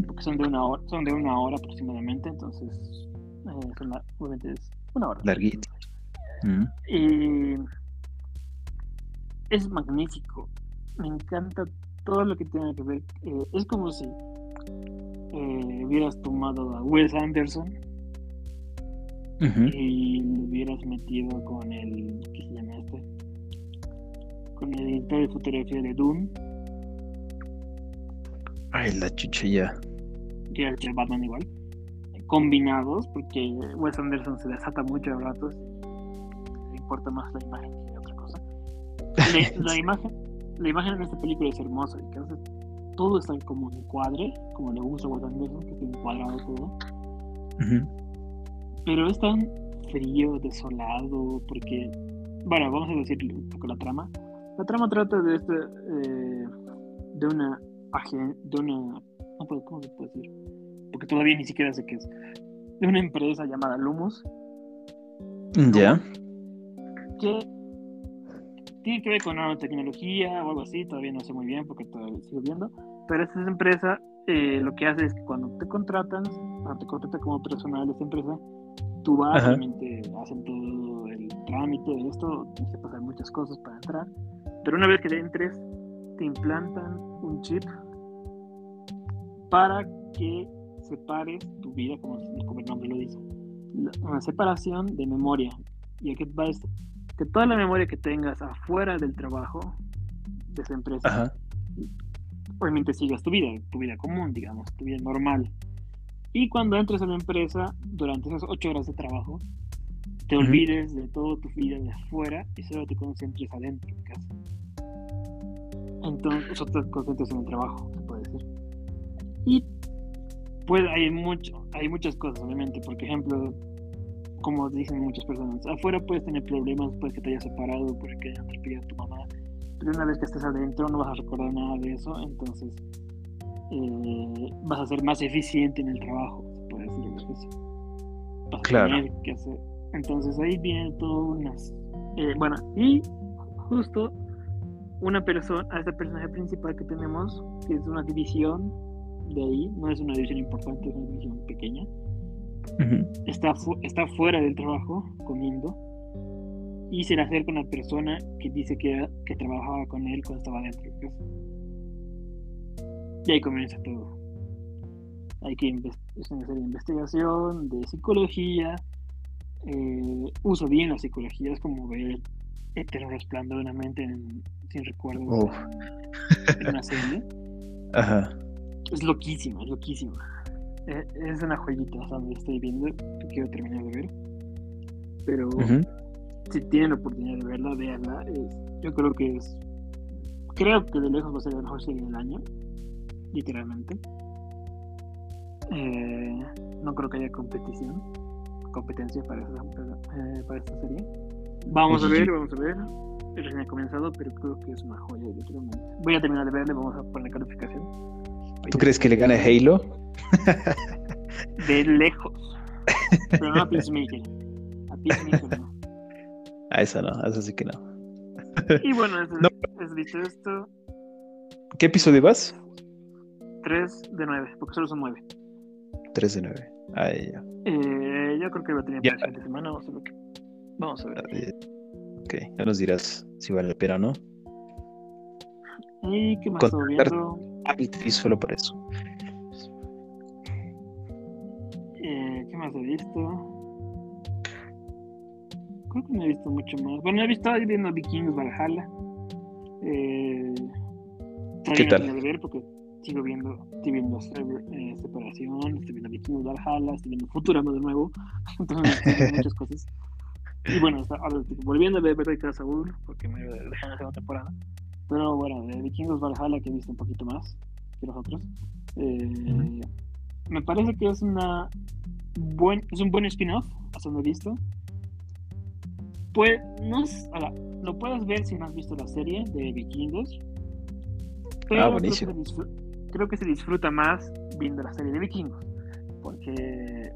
Speaker 1: Porque son de una hora, son de una hora aproximadamente, entonces eh, son la- obviamente es una hora.
Speaker 2: Larguito.
Speaker 1: Y es magnífico. Me encanta todo lo que tiene que ver, eh, es como si eh, hubieras tomado a Wes Anderson y lo hubieras metido con el, ¿qué se llama este? Con el editor de fotografía de Dune,
Speaker 2: Ay, la
Speaker 1: que era el de Batman igual, combinados, porque Wes Anderson se desata mucho a ratos y le importa más la imagen que otra cosa. La, la imagen, la imagen en esta película es hermosa, y hace- todo está como en cuadre, como le gusta a Wes Anderson, que está encuadrado todo. Pero es tan frío, desolado, porque, bueno, vamos a decir un poco la trama. La trama trata de este, eh, de una agen- de una, no puedo- ¿cómo se puede decir? Porque todavía ni siquiera sé qué es. De una empresa llamada Lumos,
Speaker 2: Ya.
Speaker 1: que tiene que ver con nanotecnología o algo así, todavía no sé muy bien porque todavía sigo viendo, pero esta empresa eh, lo que hace es que cuando te contratan, cuando te contratan como personal de esta empresa, tú vas,
Speaker 2: Ajá.
Speaker 1: obviamente hacen todo el trámite de esto, tienes que pasar muchas cosas para entrar, pero una vez que entres, te implantan un chip para que separes tu vida, como, como el nombre lo dice, una separación de memoria. Y aquí va esto, que toda la memoria que tengas afuera del trabajo de esa empresa,
Speaker 2: Ajá.
Speaker 1: obviamente sigas tu vida, tu vida común, digamos, tu vida normal. Y cuando entres a la empresa, durante esas ocho horas de trabajo, te
Speaker 2: Ujú.
Speaker 1: olvides de toda tu vida de afuera y solo te concentres adentro de casa. Entonces, solo te concentres en el trabajo, se puede decir. Y pues hay mucho, hay muchas cosas, obviamente. Por ejemplo, como dicen muchas personas, afuera puedes tener problemas, puede que te hayas separado, puede que hayan atropellado a tu mamá, pero una vez que estés adentro no vas a recordar nada de eso, entonces eh, vas a ser más eficiente en el trabajo, se puede decir así. Vas a
Speaker 2: Claro.
Speaker 1: tener que hacer. Entonces ahí vienen todas unas. eh, bueno, y justo una persona, a esta personaje principal que tenemos, que es una división de ahí, no es una división importante, es una división pequeña,
Speaker 2: Ujú.
Speaker 1: está, fu- está fuera del trabajo comiendo y se le acerca una persona que dice que, que trabajaba con él cuando estaba dentro de casa. Y ahí comienza todo. Hay que es una serie de investigación, de psicología. eh, uso bien la psicología, es como ver Eterno Resplandor de una mente en-
Speaker 2: Uf.
Speaker 1: en una serie.
Speaker 2: Ajá.
Speaker 1: Es loquísima, es loquísima. Eh, Es una joyita donde estoy viendo, quiero terminar de ver. Pero si tienen la oportunidad de verla, véanla. Es- yo creo que es. Creo que de lejos va a ser la mejor serie del año, literalmente. Eh, no creo que haya competición, competencia para esta, eh, para esta serie. Vamos a ver, vamos a ver. Recién ha comenzado, pero creo que es una joya, literalmente. Voy a terminar de verla, vamos a poner calificación.
Speaker 2: ¿Tú crees que le gane Halo?
Speaker 1: De lejos. Pero no a Peacemaker. A Peacemaker no.
Speaker 2: A esa no, a esa sí que no.
Speaker 1: Y bueno, es,
Speaker 2: No.
Speaker 1: es visto esto.
Speaker 2: ¿Qué episodio vas?
Speaker 1: 3 de 9, porque solo son 9.
Speaker 2: 3 de 9. Ay, ya.
Speaker 1: Eh, yo creo que va a tener
Speaker 2: Ya.
Speaker 1: para la siguiente semana. Vamos a ver. Vamos a ver.
Speaker 2: Eh, Ok, ya nos dirás si vale la pena o no.
Speaker 1: ¿Y qué más?
Speaker 2: Apple solo por eso.
Speaker 1: Eh, ¿Qué más he visto? Creo que no he visto mucho más. Bueno, he visto ahí viendo Vikings Valhalla. Eh,
Speaker 2: ¿Qué
Speaker 1: no
Speaker 2: tal?
Speaker 1: ver porque sigo viendo, estoy viendo eh, Separación, estoy viendo Vikings Valhalla, estoy viendo Futurama de nuevo. Entonces, estoy viendo muchas cosas. Y bueno, volviendo a ver Better Call Saul porque me dejé en la segunda temporada. Pero bueno, de Vikings Valhalla que he visto un poquito más que los otros. Eh, me parece que es una buen, es un buen spin-off, hasta donde he visto. Pues, no es- ahora, lo puedes ver si no has visto la serie de Vikingos. Pero
Speaker 2: Ah, buenísimo.
Speaker 1: Creo que, creo que se disfruta más viendo la serie de Vikingos. Porque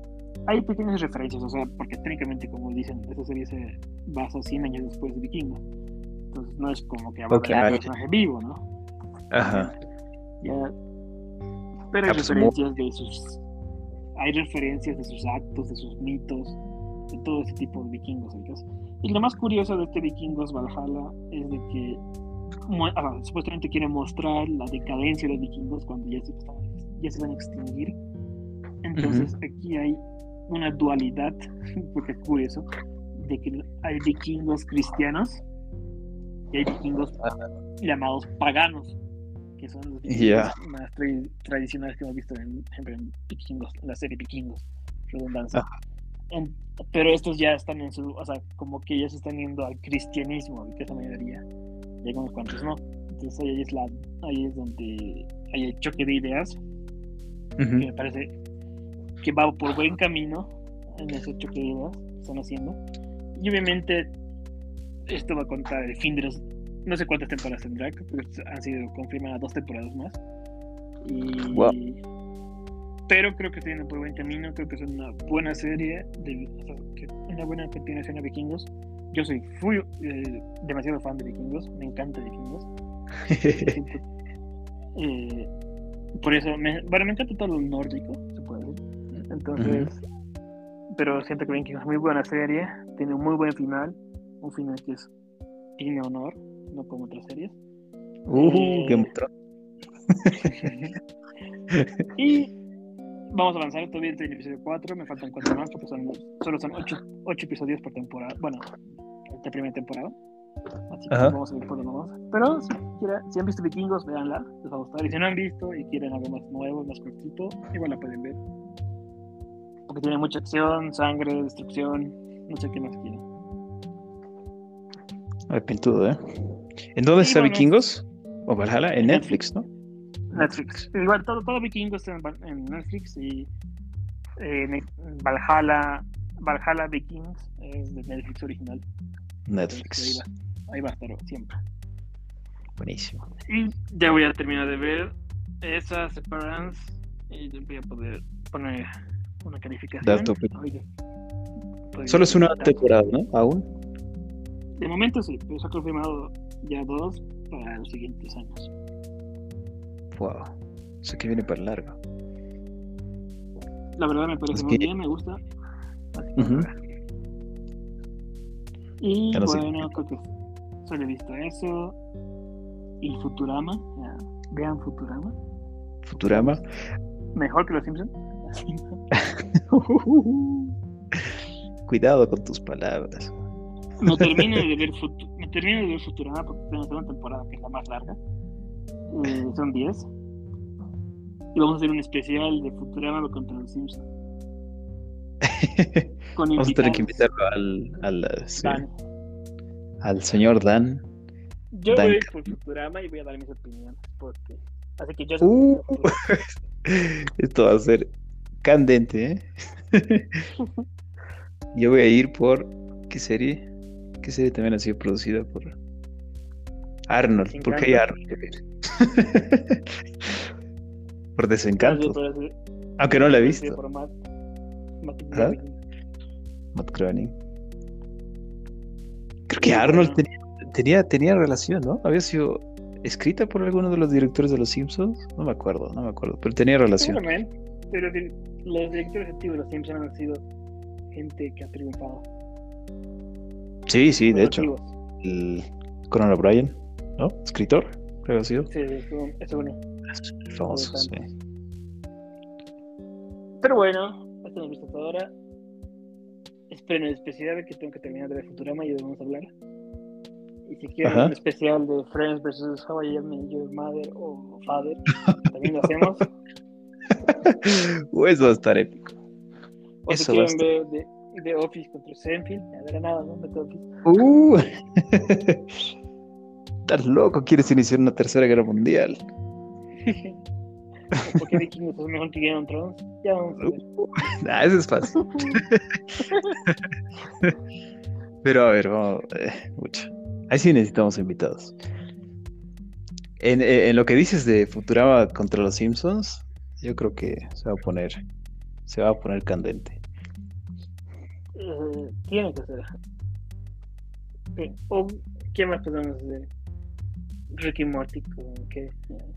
Speaker 1: hay pequeñas referencias, o sea, porque técnicamente, como dicen, esta serie se basa 100 años después de Vikingos. Entonces, no es como que habla
Speaker 2: Ok.
Speaker 1: de un personaje vivo, ¿no?
Speaker 2: Ajá.
Speaker 1: Ya. Pero hay
Speaker 2: Ah, pues,
Speaker 1: referencias de sus. Hay referencias de sus actos, de sus mitos, de todo ese tipo de vikingos. ¿sabes? Y lo más curioso de este Vikingos Valhalla es de que ah, supuestamente quiere mostrar la decadencia de los vikingos cuando ya se, ya se van a extinguir. Entonces aquí hay una dualidad, porque es curioso, de que hay vikingos cristianos y hay vikingos llamados paganos, que son los vikingos
Speaker 2: Ya.
Speaker 1: más tra- tradicionales que hemos visto en, ejemplo, en vikingos, en la serie vikingos, redundancia. En- pero estos ya están en su, o sea, como que ya se están yendo al cristianismo, que es la mayoría, y algunos cuantos no. Entonces ahí es, la, ahí es donde hay el choque de ideas, que
Speaker 2: Ujú.
Speaker 1: me parece que va por buen camino en ese choque de ideas que están haciendo. Y obviamente esto va a contar el fin de los... No sé cuántas temporadas tendrá, pero han sido confirmadas dos temporadas más. Y...
Speaker 2: Wow.
Speaker 1: Pero creo que estoy yendo por buen camino, creo que es una buena serie, de, o sea, una buena continuación a Vikingos. Yo soy fui, eh, demasiado fan de Vikingos, me encanta Vikingos. Eh, por eso, me, bueno, me encanta todo lo nórdico, Entonces, pero siento que Vikingos es muy buena serie, tiene un muy buen final, un final que es tiene honor, no como otras series.
Speaker 2: Uh,
Speaker 1: Eh,
Speaker 2: Thrones.
Speaker 1: y vamos a avanzar, todavía en el episodio 4, me faltan 4 más porque son, solo son 8, episodios por temporada, bueno, esta primera temporada. Así que
Speaker 2: Ajá.
Speaker 1: vamos a ver por dónde vamos. Pero si, quiera- si han visto Vikingos, véanla, les va a gustar. Y si no han visto y quieren algo más nuevo, más cortito, igual la pueden ver. Porque tiene mucha acción, sangre, destrucción, no sé qué más quieren.
Speaker 2: Ay, pintudo, ¿eh? ¿En dónde
Speaker 1: Sí,
Speaker 2: está
Speaker 1: bueno.
Speaker 2: Vikingos? O Valhalla, en Netflix, ¿no?
Speaker 1: Netflix. Igual todo, todo Vikingos está en, en Netflix y eh, Valhalla, Valhalla Vikings es de Netflix original. Entonces,
Speaker 2: Netflix.
Speaker 1: ahí, va, ahí va a estar siempre.
Speaker 2: Buenísimo.
Speaker 1: Y ya voy a terminar de ver esa Severance y voy a poder poner una calificación. Oye,
Speaker 2: Solo es una
Speaker 1: comentar.
Speaker 2: temporada, ¿no? Aún.
Speaker 1: De momento sí, pero se ha confirmado ya dos para los siguientes años.
Speaker 2: Wow. Sé que viene para largo.
Speaker 1: La verdad me parece
Speaker 2: Es
Speaker 1: muy
Speaker 2: que-
Speaker 1: bien, me gusta. Así. Y bueno, creo que solo he visto eso. Y Futurama. Vean Futurama.
Speaker 2: Futurama.
Speaker 1: Mejor que los Simpsons.
Speaker 2: Cuidado con tus palabras.
Speaker 1: Me termino de ver, Futu- me termino de ver Futurama porque tengo la segunda temporada, que es la más larga. Eh, son 10. Y vamos a hacer un especial de Futurama contra los Simpsons. Con
Speaker 2: Vamos a tener que invitarlo al, al, sí,
Speaker 1: Dan.
Speaker 2: al señor Dan.
Speaker 1: Yo
Speaker 2: Dan.
Speaker 1: voy por Futurama y voy a dar mis opiniones. Porque... Así que yo
Speaker 2: Uh. Esto va a ser candente, ¿eh? Yo voy a ir por. ¿Qué serie? ¿Qué serie también ha sido producida por Arnold? ¿Por qué hay. Arnold por Desencanto. Aunque no la he visto.
Speaker 1: Por Matt. Groening.
Speaker 2: Matt Groening. Creo que Arnold tenía, tenía, tenía relación, ¿no? Había sido escrita por alguno de los directores de Los Simpsons. No me acuerdo, no me acuerdo. Pero tenía relación.
Speaker 1: Seguramente, pero di- los directores activos de los Simpsons han sido gente que ha triunfado.
Speaker 2: Sí, sí, de hecho. El Conan O'Brien, ¿no? Escritor, creo que ha sido.
Speaker 1: Sí, eso bueno.
Speaker 2: Famoso, sí.
Speaker 1: Pero bueno, esto he visto hasta ahora. Esperen el especial que tengo que terminar de ver Futurama y vamos a hablar. Y si quieren
Speaker 2: Ajá.
Speaker 1: un especial de Friends vs. How I Met Your Mother o Father, también lo hacemos.
Speaker 2: Uh, Eso va a estar épico.
Speaker 1: O
Speaker 2: Eso va a
Speaker 1: de, de Office contra ya verá nada, ¿no?
Speaker 2: Uh. Estás loco, quieres iniciar una tercera guerra mundial.
Speaker 1: o porque Vikingos es mejor que Game of Thrones. Ya vamos a ver.
Speaker 2: Ah, eso es fácil. Pero a ver, vamos. eh, mucho. Ahí sí necesitamos invitados. En, eh, en lo que dices de Futurama contra los Simpsons, yo creo que se va a poner, se va a poner candente.
Speaker 1: Eh, tiene que ser. Sí. O, ¿qué más podemos hacer? Ricky Morty con qué? Eh,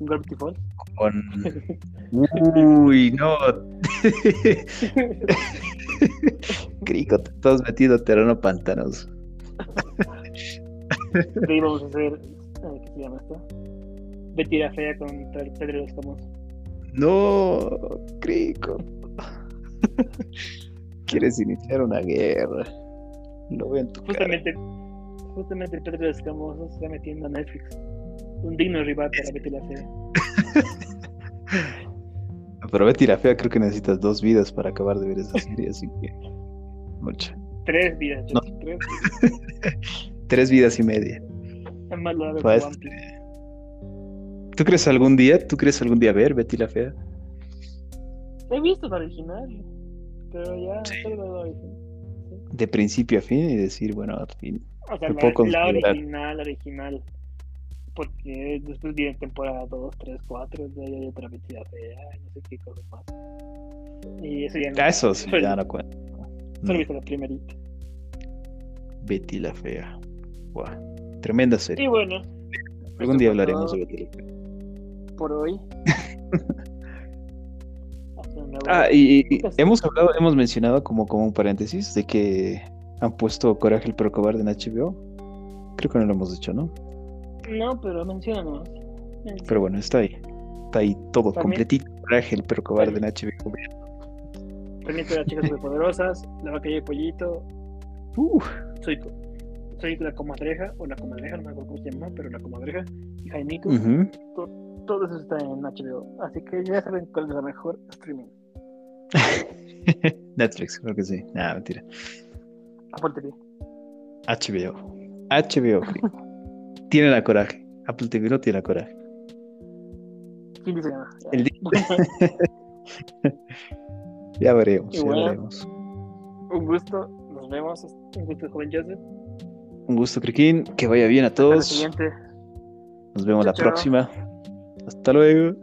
Speaker 1: Gravity Falls.
Speaker 2: Con... Uy, no. Crico, te estás metido a terreno pantanoso.
Speaker 1: De ahí vamos a hacer, eh, ¿qué se llama esto? La Fea contra el Pedro los Famosos.
Speaker 2: No, Crico. Quieres iniciar una guerra. Lo veo en tu cara.
Speaker 1: Justamente, justamente el Pedro Escamosos se está metiendo a Netflix. Un digno rival para Betty la Fea.
Speaker 2: Pero Betty la Fea creo que necesitas dos vidas para acabar de ver esa serie, así que... Mucha.
Speaker 1: Tres vidas,
Speaker 2: No.
Speaker 1: Tres vidas.
Speaker 2: Tres vidas y media.
Speaker 1: Más lo de
Speaker 2: Pues,
Speaker 1: One Piece.
Speaker 2: ¿Tú crees algún día, tú crees algún día ver Betty la Fea?
Speaker 1: He visto la original, pero ya
Speaker 2: Sí.
Speaker 1: solo la original.
Speaker 2: De principio a fin y decir, bueno, al fin.
Speaker 1: O sea, la, la original, original. Porque después viene temporada 2, 3, 4, de ahí hay otra Betty la Fea, y no sé qué cosas más. Y eso ya no.
Speaker 2: Eso sí,
Speaker 1: Solo-
Speaker 2: ya no cuenta.
Speaker 1: Solo he
Speaker 2: Mm,
Speaker 1: visto la primerita.
Speaker 2: Betty la Fea. Buah, Tremenda serie.
Speaker 1: Y bueno.
Speaker 2: Algún día hablaremos de Betty la Fea.
Speaker 1: Por hoy.
Speaker 2: Ah, y, y hemos hablado, hemos mencionado como, como un paréntesis de que han puesto Coraje el perro cobarde en HBO. Creo que no lo hemos dicho, ¿no?
Speaker 1: No, pero menciona nomás.
Speaker 2: Pero bueno, está ahí. Está ahí todo,
Speaker 1: También-
Speaker 2: completito. Coraje el perro cobarde en HBO.
Speaker 1: Permite a las chicas superpoderosas, la vaca y el pollito,
Speaker 2: Uf,
Speaker 1: soy, soy la comadreja, o la comadreja, no me acuerdo cómo se llama, pero la comadreja, y Jaimiku,
Speaker 2: ujú.
Speaker 1: Todo eso está en HBO. Así que ya saben cuál es la mejor streaming.
Speaker 2: Netflix, creo que sí. Ah, mentira.
Speaker 1: Apple TV.
Speaker 2: HBO. HBO. tiene la coraje. Apple TV no tiene la coraje.
Speaker 1: ¿Quién dice nada?
Speaker 2: El Ya veremos, ya
Speaker 1: bueno.
Speaker 2: veremos.
Speaker 1: Un gusto, nos vemos. Un gusto, joven Joseph.
Speaker 2: Un gusto, Criquín. Que vaya bien a todos. Nos vemos la
Speaker 1: Chao,
Speaker 2: próxima. Hasta luego.